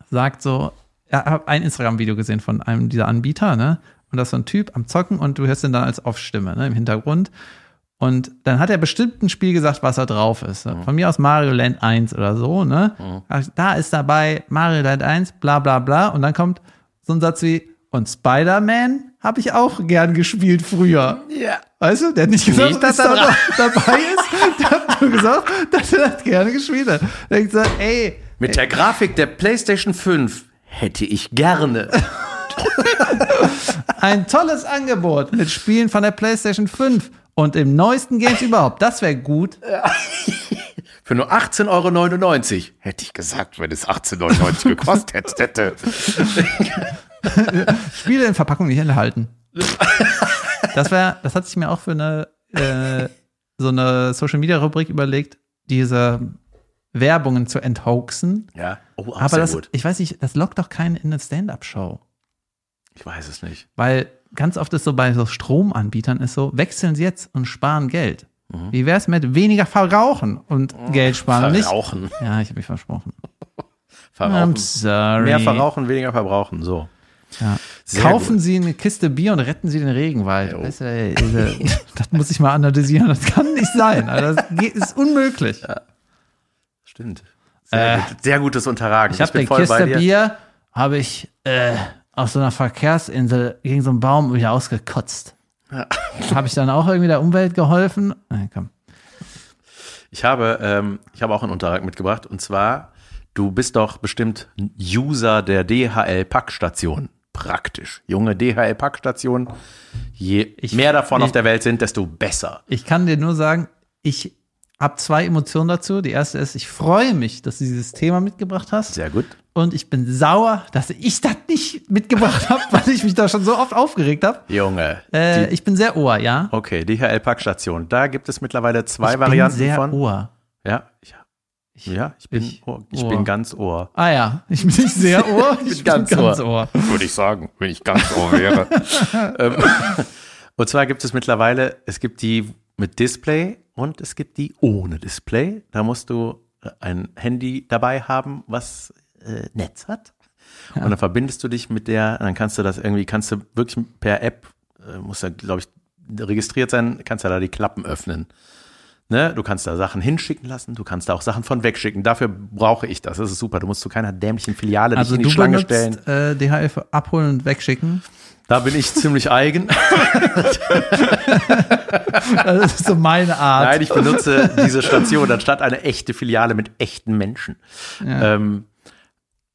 sagt so, ja, habe ein Instagram-Video gesehen von einem dieser Anbieter, ne? Und das ist so ein Typ am Zocken und du hörst ihn dann als Off-Stimme, ne, im Hintergrund. Und dann hat er bestimmt ein Spiel gesagt, was da drauf ist. Ne? Von mir aus Mario Land 1 oder so, ne? Da ist dabei Mario Land 1, bla bla bla. Und dann kommt so ein Satz wie, und Spider-Man habe ich auch gern gespielt früher. Ja. Weißt du, der hat nicht gesagt, Nicht, dass dass da er dabei ist. Der hat nur gesagt, dass er das gerne gespielt hat. Der hat gesagt, ey, Mit der Grafik der PlayStation 5 hätte ich gerne. ein tolles Angebot mit Spielen von der PlayStation 5 und im neuesten Games überhaupt. Das wäre gut. Für nur 18,99 Euro. Hätte ich gesagt, wenn es 18,99 Euro gekostet hätte. Spiele in Verpackung nicht enthalten. Das wäre, das hatte ich mir auch für eine äh, so eine Social Media Rubrik überlegt, diese Werbungen zu enthoaxen. Ja. Oh, Aber das, gut. ich weiß nicht, das lockt doch keinen in eine Stand-up-Show. Ich weiß es nicht. Weil ganz oft ist so bei so Stromanbietern ist so, wechseln Sie jetzt und sparen Geld. Mhm. Wie wäre es mit weniger verrauchen und Geld sparen? Nicht? Verrauchen. Ja, ich habe mich versprochen. Verrauchen. I'm sorry. Mehr verrauchen, weniger verbrauchen. So. Ja. Kaufen gut. Sie eine Kiste Bier und retten Sie den Regenwald. Jo. Weißt du, das muss ich mal analysieren. Das kann nicht sein. Also das ist unmöglich. Stimmt. Sehr, Äh, gut. Sehr gutes Unterragen. Ich habe bin eine voll bei Kiste dir. Bier, habe ich äh, auf so einer Verkehrsinsel gegen so einen Baum wieder ausgekotzt. Habe ich dann auch irgendwie der Umwelt geholfen? Nein, komm. Ich habe, ähm, ich habe auch einen Unterrag mitgebracht und zwar, du bist doch bestimmt ein User der DHL-Packstation. Praktisch. Junge DHL-Packstation. Je Ich- mehr davon ich- auf der Welt sind, desto besser. Ich kann dir nur sagen, ich habe zwei Emotionen dazu. Die erste ist, ich freue mich, dass du dieses Thema mitgebracht hast. Sehr gut. Und ich bin sauer, dass ich das nicht mitgebracht habe, weil ich mich da schon so oft aufgeregt habe. Junge. Äh, die, ich bin sehr ohr, ja. okay, DHL-Packstation. Da gibt es mittlerweile zwei ich Varianten bin sehr von. ohr. Ja, ich, ja, ich bin, ich- Ohr. ich Ohr. bin ganz Ohr. Ah ja, ich bin nicht sehr ohr, ich, bin ganz, ohr. Würde ich sagen, wenn ich ganz Ohr wäre. Ähm, und zwar gibt es mittlerweile, es gibt die mit Display und es gibt die ohne Display. Da musst du äh, ein Handy dabei haben, was äh, Netz hat. Und dann verbindest du dich mit der, dann kannst du das irgendwie, kannst du wirklich per App, äh, muss da, glaube ich, registriert sein, kannst du da die Klappen öffnen. Ne, du kannst da Sachen hinschicken lassen, du kannst da auch Sachen von wegschicken. Dafür brauche ich das. Das ist super. Du musst zu keiner dämlichen Filiale Also dich in die Schlange benutzt stellen. äh, DHL für abholen und wegschicken. Da bin ich ziemlich eigen. Das ist so meine Art. Nein, ich benutze diese Station anstatt eine echte Filiale mit echten Menschen. Ja. Ähm,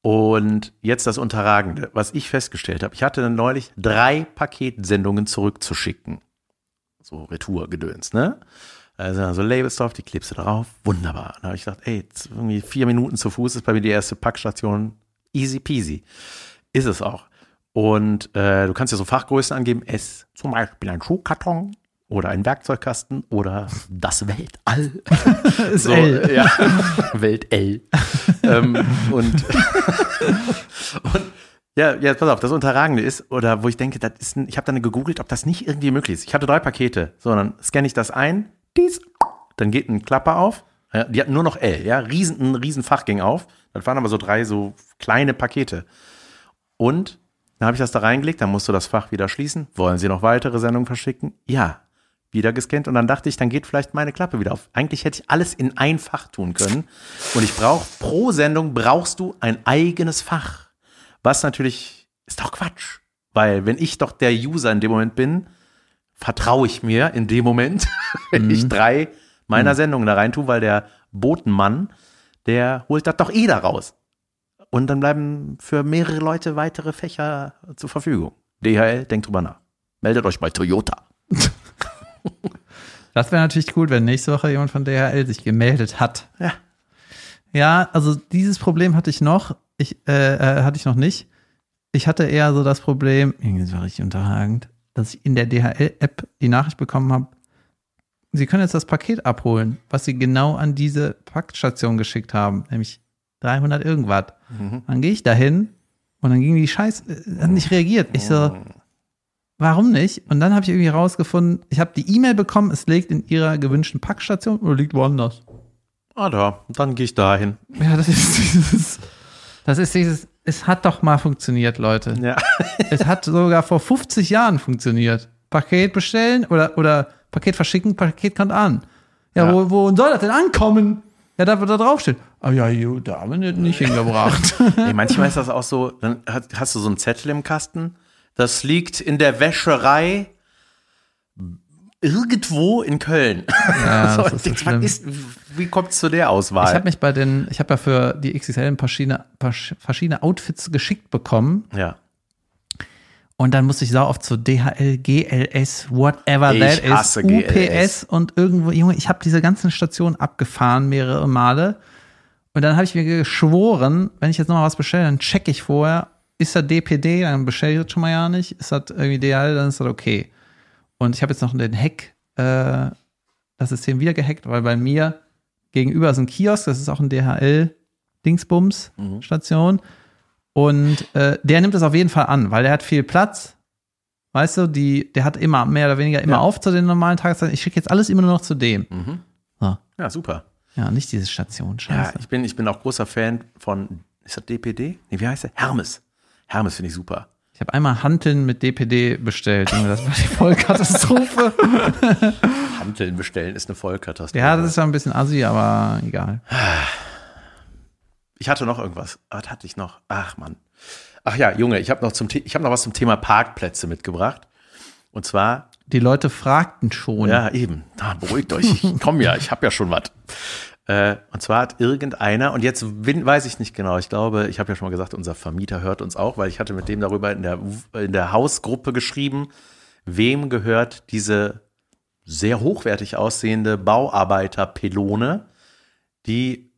und jetzt das Unterragende, was ich festgestellt habe. Ich hatte dann neulich drei Paketsendungen zurückzuschicken. So Retour-Gedöns, ne? Also so Labels drauf, die klebst du drauf. Wunderbar. Dann habe ich gedacht, ey, irgendwie vier Minuten zu Fuß ist bei mir die erste Packstation. Easy peasy. Ist es auch. Und äh, du kannst ja so Fachgrößen angeben. S, zum Beispiel ein Schuhkarton oder ein Werkzeugkasten oder das Weltall. So, L. ja, Welt L. ähm, und, und ja, jetzt pass auf, das Unterragende ist, oder wo ich denke, das ist ein, ich habe dann gegoogelt, ob das nicht irgendwie möglich ist. Ich hatte drei Pakete, so, dann scanne ich das ein, dies, dann geht ein Klapper auf. Ja, die hatten nur noch L, ja, riesen, ein riesen Fach ging auf. Das waren aber so drei so kleine Pakete. Und dann habe ich das da reingelegt, dann musst du das Fach wieder schließen. Wollen Sie noch weitere Sendungen verschicken? Ja. Wieder gescannt und dann dachte ich, dann geht vielleicht meine Klappe wieder auf. Eigentlich hätte ich alles in ein Fach tun können. Und ich brauche, pro Sendung brauchst du ein eigenes Fach. Was natürlich ist doch Quatsch. Weil wenn ich doch der User in dem Moment bin, vertraue ich mir in dem Moment, wenn ich drei meiner Sendungen da rein tue, weil der Botenmann, der holt das doch eh da raus. Und dann bleiben für mehrere Leute weitere Fächer zur Verfügung. DHL, denkt drüber nach. Meldet euch bei Toyota. Das wäre natürlich cool, wenn nächste Woche jemand von DHL sich gemeldet hat. Ja. Ja, also dieses Problem hatte ich noch. Ich, äh, äh, hatte ich noch nicht. Ich hatte eher so das Problem, irgendwie war richtig unterragend, dass ich in der DHL-App die Nachricht bekommen habe, Sie können jetzt das Paket abholen, was Sie genau an diese Packstation geschickt haben, nämlich 300 irgendwas. Dann gehe ich dahin und dann ging die Scheiße, äh, hat nicht reagiert. Ich so, warum nicht? Und dann habe ich irgendwie rausgefunden, ich habe die E-Mail bekommen, es liegt in Ihrer gewünschten Packstation oder liegt woanders. Ah, da, dann gehe ich dahin. Ja, das ist dieses, das ist dieses, es hat doch mal funktioniert, Leute. Ja. Es hat sogar vor 50 Jahren funktioniert. Paket bestellen oder, oder Paket verschicken, Paket kommt an. Ja, Ja. Wo, wo soll das denn ankommen? Ja, da wird da draufstehen. Ah ja, gut, da haben wir nicht- hingebracht. Ey, manchmal ist das auch so, dann hast, du so einen Zettel im Kasten, das liegt in der Wäscherei irgendwo in Köln. Ja, so, das ist so was ist, wie kommt es zu der Auswahl? Ich habe mich bei den, ich habe ja für die XXL ein paar verschiedene, paar verschiedene Outfits geschickt bekommen ja. und dann musste ich sau oft zu DHL, GLS, whatever Ich that hasse is, GLS. UPS und irgendwo, Junge, ich habe diese ganzen Stationen abgefahren mehrere Male und dann habe ich mir geschworen, wenn ich jetzt nochmal was bestelle, dann checke ich vorher, ist das DPD, dann bestelle ich das schon mal ja nicht, ist das irgendwie DHL, dann ist das okay. Und ich habe jetzt noch den Hack, äh, das System wieder gehackt, weil bei mir gegenüber ist ein Kiosk, das ist auch ein DHL-Dingsbums-Station. Und äh, der nimmt das auf jeden Fall an, weil der hat viel Platz. Weißt du, die, der hat immer mehr oder weniger immer Ja. auf zu den normalen Tageszeiten. Ich schicke jetzt alles immer nur noch zu dem. Mhm. So. Ja, super. Ja, nicht diese Station, Ja, scheiße. ich bin, ich bin auch großer Fan von, ist das DPD? Nee, wie heißt der? Hermes. Hermes finde ich super. Ich habe einmal Hanteln mit DPD bestellt. Das war die Vollkatastrophe. Hanteln bestellen ist eine Vollkatastrophe. ja, das ist ja ein bisschen assi, aber egal. Ich hatte noch irgendwas. Was hatte ich noch? Ach Mann. Ach ja, Junge, ich habe noch zum The ich habe noch was zum Thema Parkplätze mitgebracht. Und zwar, Die Leute fragten schon. ja eben, da, beruhigt euch, ich komme ja, ich habe ja schon was. Äh, und zwar hat irgendeiner, und jetzt weiß ich nicht genau, ich glaube, ich habe ja schon mal gesagt, unser Vermieter hört uns auch, weil ich hatte mit dem darüber in der, in der Hausgruppe geschrieben, wem gehört diese sehr hochwertig aussehende Bauarbeiterpylone, die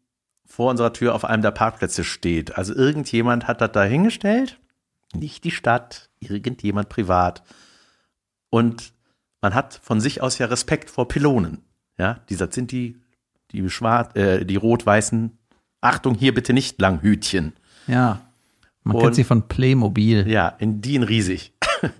vor unserer Tür auf einem der Parkplätze steht. Also irgendjemand hat das da hingestellt, nicht die Stadt, irgendjemand privat. Und man hat von sich aus ja Respekt vor Pylonen. Ja, dieser sind die, die schwarz, äh, die rot-weißen, Achtung, hier bitte nicht lang Hütchen. Ja. Man Und- kennt sie von Playmobil. Ja, in die in riesig.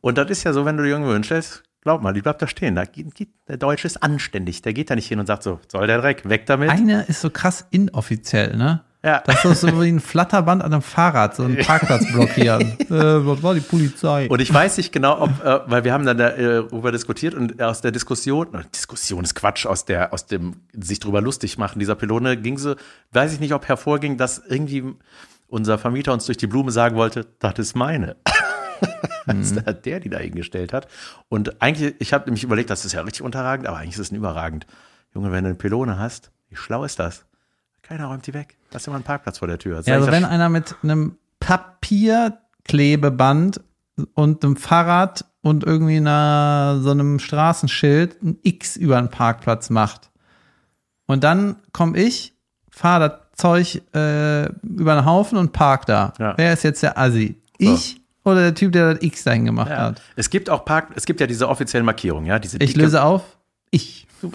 Und das ist ja so, wenn du dir irgendwo hinstellst, glaub mal, die bleibt da stehen. Da geht, geht, der Deutsche ist anständig. Der geht da nicht hin und sagt so, soll der Dreck, weg damit. Eine ist so krass inoffiziell, ne? Ja. Das ist so wie ein Flatterband an einem Fahrrad, so einen Parkplatz blockieren. äh, was war die Polizei? Und ich weiß nicht genau, ob, äh, weil wir haben dann darüber diskutiert und aus der Diskussion, äh, Diskussion ist Quatsch, aus der, aus dem sich drüber lustig machen dieser Pylone ging so, weiß ich nicht, ob hervorging, dass irgendwie unser Vermieter uns durch die Blume sagen wollte, das ist meine. Das ist der, die da hingestellt hat. Und eigentlich, ich habe nämlich überlegt, das ist ja richtig unterragend, aber eigentlich ist es ein überragend. Junge, wenn du eine Pylone hast, wie schlau ist das? Keiner räumt die weg. Da ist immer ein Parkplatz vor der Tür. Ja, also wenn einer mit einem Papierklebeband und einem Fahrrad und irgendwie einer, so einem Straßenschild ein X über einen Parkplatz macht. Und dann komme ich, fahre das Zeug äh, über den Haufen und park da. Ja. Wer ist jetzt der Assi? Ich oder der Typ, der das X dahin gemacht Ja. hat? Es gibt auch Park, es gibt ja diese offiziellen Markierungen, ja, diese Ich löse auf. Ich.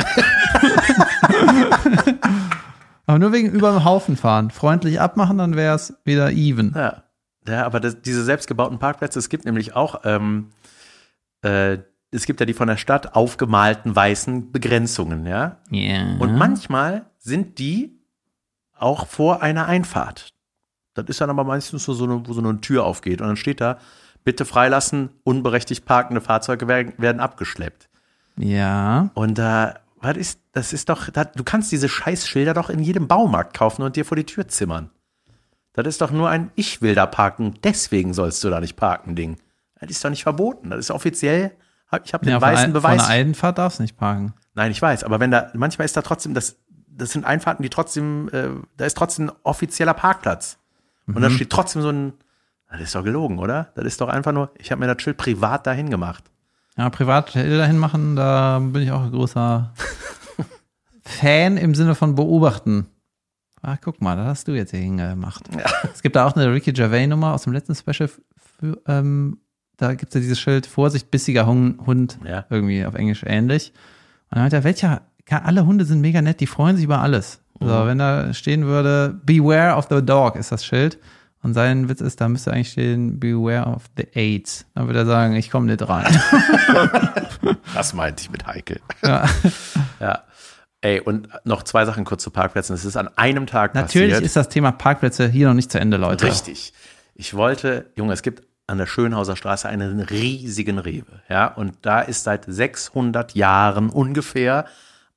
Aber nur wegen über den Haufen fahren. Freundlich abmachen, dann wäre es wieder even. Ja, ja aber das, diese selbstgebauten Parkplätze, es gibt nämlich auch, ähm, äh, es gibt ja die von der Stadt aufgemalten weißen Begrenzungen, ja. Ja. Und manchmal sind die auch vor einer Einfahrt. Das ist dann aber meistens so, so eine, wo so eine Tür aufgeht und dann steht da, bitte freilassen, unberechtigt parkende Fahrzeuge werden, werden abgeschleppt. Ja. Und da, was ist, das ist doch, da, du kannst diese Scheißschilder doch in jedem Baumarkt kaufen und dir vor die Tür zimmern. Das ist doch nur ein Ich will da parken, deswegen sollst du da nicht parken, Ding. Das ist doch nicht verboten. Das ist offiziell, ich habe den ja von, weißen ein, von Beweis. einer Einfahrt darfst du nicht parken. Nein, ich weiß, aber wenn da, manchmal ist da trotzdem, das, das sind Einfahrten, die trotzdem, äh, da ist trotzdem ein offizieller Parkplatz. Und da steht trotzdem so ein, das ist doch gelogen, oder? Das ist doch einfach nur, ich habe mir das Schild privat dahin gemacht. Ja, privat dahin machen, da bin ich auch ein großer Fan im Sinne von beobachten. Ach, guck mal, das hast du jetzt hier hingemacht. Es gibt da auch eine Ricky Gervais-Nummer aus dem letzten Special. Für, ähm, da gibt es ja dieses Schild, Vorsicht, bissiger Hund, Ja. irgendwie auf Englisch ähnlich. Und dann meint er, welcher, alle Hunde sind mega nett, die freuen sich über alles. So, wenn da stehen würde, Beware of the Dog ist das Schild. Und sein Witz ist, da müsste eigentlich stehen, Beware of the AIDS. Dann würde er sagen, ich komme nicht rein. Das meinte ich mit heikel. ja. Ja. Ey, und noch zwei Sachen kurz zu Parkplätzen. Es ist an einem Tag Natürlich passiert. ist das Thema Parkplätze hier noch nicht zu Ende, Leute. Richtig. Ich wollte, Junge, es gibt an der Schönhauser Straße einen riesigen Rewe, ja, und da ist seit 600 Jahren ungefähr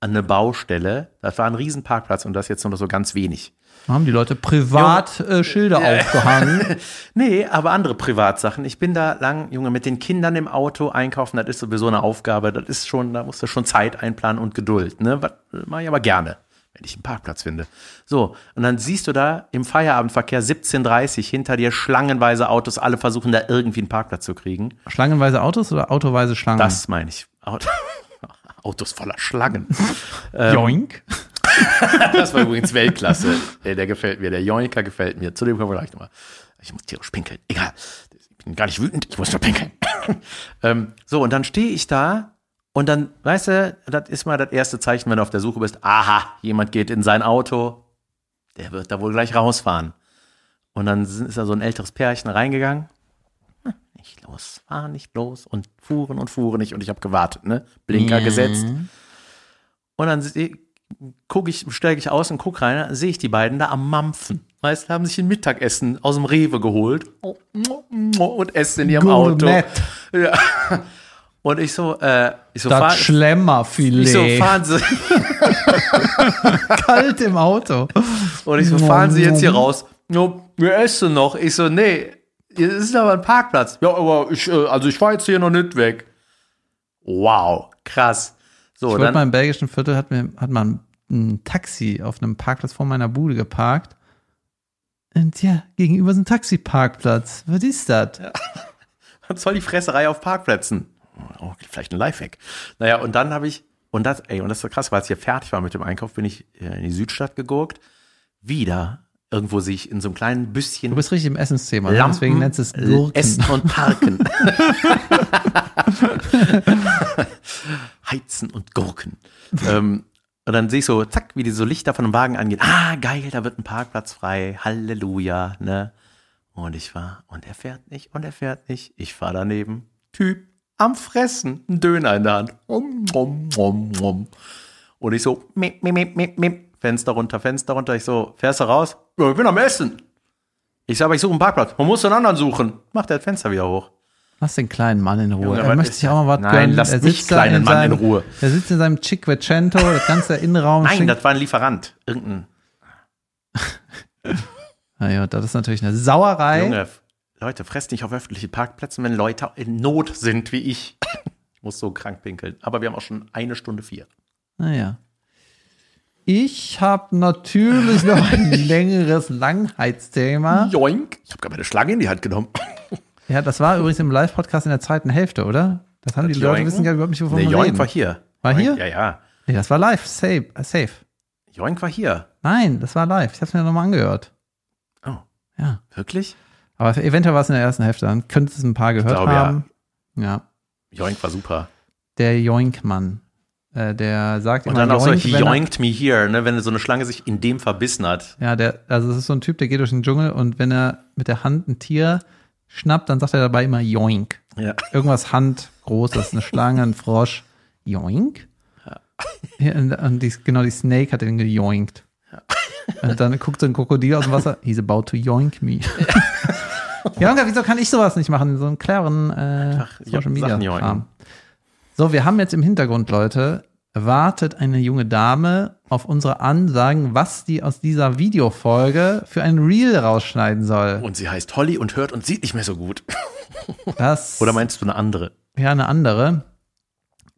eine Baustelle. Das war ein Riesenparkplatz und das jetzt nur noch so ganz wenig. Da haben die Leute privat äh, Schilder aufgehangen. Nee, aber andere Privatsachen. Ich bin da lang, Junge, mit den Kindern im Auto einkaufen, das ist sowieso eine Aufgabe. Das ist schon, da musst du schon Zeit einplanen und Geduld. Ne? Was mache ich aber gerne, wenn ich einen Parkplatz finde. So, und dann siehst du da im Feierabendverkehr 17.30 hinter dir schlangenweise Autos, alle versuchen da irgendwie einen Parkplatz zu kriegen. Schlangenweise Autos oder autoweise Schlangen? Das meine ich. Auto, Autos voller Schlangen. Joink. Das war übrigens Weltklasse. Ey, der gefällt mir. Der Joinka gefällt mir. Zu dem kommen wir gleich nochmal. Ich muss tierisch pinkeln. Egal. Ich bin gar nicht wütend. Ich muss nur pinkeln. ähm, so, und dann stehe ich da und dann, weißt du, das ist mal das erste Zeichen, wenn du auf der Suche bist. Aha, jemand geht in sein Auto. Der wird da wohl gleich rausfahren. Und dann ist da so ein älteres Pärchen reingegangen. Nicht los, fahr nicht los. Und fuhren und fuhren nicht. Und ich habe gewartet, ne? Blinker Ja. gesetzt. Und dann seh- guck ich, steige ich aus und guck rein, sehe ich die beiden da am Mampfen. Weißt, haben sich ein Mittagessen aus dem Rewe geholt und essen in ihrem. Auto. Ja. Und ich so, äh, ich so, Das Schlemmerfilet. ich so, fahren Sie, kalt im Auto. und ich so, fahren Sie jetzt hier raus. No, wir essen noch. Ich so, nee, hier ist aber ein Parkplatz. Ja, aber ich, äh, also ich fahre jetzt hier noch nicht weg. Wow, krass. So, Ich wollte mal im belgischen Viertel, hat, mir, hat man ein Taxi auf einem Parkplatz vor meiner Bude geparkt. Und ja, gegenüber ist ein Taxiparkplatz. Was ist das? Was soll die Fresserei auf Parkplätzen? Oh, vielleicht ein Lifehack. Naja, und dann habe ich, und das, ey, und das ist so krass, weil es hier fertig war mit dem Einkauf, bin ich äh, in die Südstadt gegurkt. Wieder irgendwo sich in so einem kleinen Büsschen Du bist richtig im Essensthema, ne? Lampen, deswegen nennst du es äh, Gurken. Essen und Parken. Heizen und Gurken. ähm, und dann sehe ich so, zack, wie die so Lichter von dem Wagen angehen. Ah, geil, da wird ein Parkplatz frei. Halleluja, ne? Und ich war, und er fährt nicht, und er fährt nicht. Ich fahre daneben. Typ am Fressen, ein Döner in der Hand. Om, om, om, om. Und ich so, mip, mip, mip, mip. Fenster runter, Fenster runter. Ich so, fährst du raus? Ja, ich bin am Essen. Ich sage, ich suche einen Parkplatz. Man muss einen anderen suchen. Macht er das Fenster wieder hoch. Lass den kleinen Mann in Ruhe. Junge, er möchte sich auch mal was Nein, gönnen. lass er mich kleinen Mann in seinem, Ruhe. Er sitzt in seinem Cinquecento, das ganze Innenraum. Nein, schinkt- das war ein Lieferant. Irgendein naja, das ist natürlich eine Sauerei. Junge. Leute, fresst nicht auf öffentlichen Parkplätzen, wenn Leute in Not sind wie ich. Ich muss so krank pinkeln. Aber wir haben auch schon eine Stunde vier. Naja. Ich habe natürlich noch ein längeres Langheitsthema. Joink. Ich habe gerade meine Schlange in die Hand genommen. Ja, das war übrigens im Live-Podcast in der zweiten Hälfte, oder? Das haben die Das Leute Joinken? wissen gar überhaupt nicht, wovon Nee, wir Joink reden. war hier. War Joink- hier? Ja, ja. Nee, das war live, safe. äh, safe. Joink war hier. Nein, das war live. Ich habe es mir nochmal angehört. Oh, Ja. wirklich? Aber eventuell war es in der ersten Hälfte. Dann könntest du es ein paar gehört glaube, ja. haben. Ja. Joink war super. Der Joink-Mann. Äh, der sagt Und immer dann auch so, he me here, ne, wenn so eine Schlange sich in dem verbissen hat. Ja, der, also es ist so ein Typ, der geht durch den Dschungel und wenn er mit der Hand ein Tier schnappt, dann sagt er dabei immer Joink. Ja. Irgendwas handgroßes, eine Schlange, ein Frosch. Joink? Ja, und, und die, genau, die Snake hat ihn gejoinkt. Und dann guckt so ein Krokodil aus dem Wasser, he's about to yoink me. ja, Junge, wieso kann ich sowas nicht machen? So einen clearen äh, Social Media Sachen. So, wir haben jetzt im Hintergrund, Leute, wartet eine junge Dame auf unsere Ansagen, was die aus dieser Videofolge für ein Reel rausschneiden soll. Und sie heißt Holly und hört und sieht nicht mehr so gut. Das Oder meinst du eine andere? ja eine andere.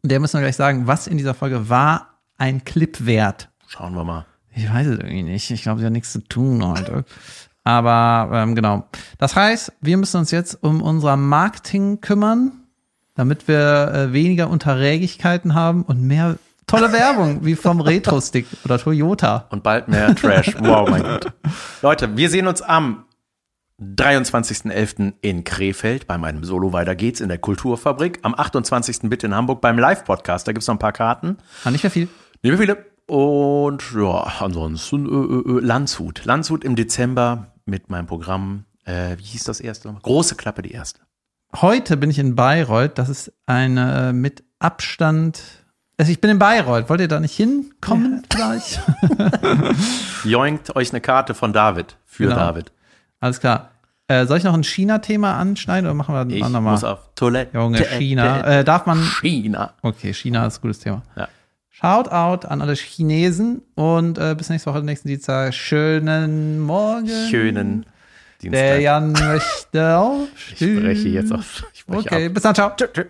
Der müssen wir gleich sagen, was in dieser Folge war ein Clip wert. Schauen wir mal. Ich weiß es irgendwie nicht. Ich glaube, sie hat nichts zu tun heute. Aber ähm, genau. Das heißt, wir müssen uns jetzt um unser Marketing kümmern, damit wir äh, weniger Unterrägigkeiten haben und mehr tolle Werbung, wie vom Retro-Stick oder Toyota. Und bald mehr Trash. Wow, mein Gott. Leute, wir sehen uns am 23.11. in Krefeld bei meinem Solo Weiter geht's in der Kulturfabrik. Am 28. bitte in Hamburg beim Live-Podcast. Da gibt's noch ein paar Karten. Ah, nicht mehr viel. Nicht mehr viele. Und ja, ansonsten äh, äh, äh, Landshut. Landshut im Dezember mit meinem Programm. Äh, wie hieß das erste? nochmal? Große Klappe, die erste. Heute bin ich in Bayreuth. Das ist eine äh, mit Abstand. Also ich bin in Bayreuth. Wollt ihr da nicht hinkommen vielleicht? Joinkt euch eine Karte von David für Genau. David. Alles klar. Äh, soll ich noch ein China-Thema anschneiden oder machen wir ein Ich andermal? muss auf Toilette. Junge, China. Äh, darf man. China. Okay, China ist ein gutes Thema. Ja. Shout out an alle Chinesen und äh, bis nächste Woche, nächsten Dienstag. Schönen Morgen. Schönen Der Dienstag. Jan möchte auch. Ich spreche jetzt auf. Ich spreche Okay, ab. bis dann, ciao. Tschüss, tschüss.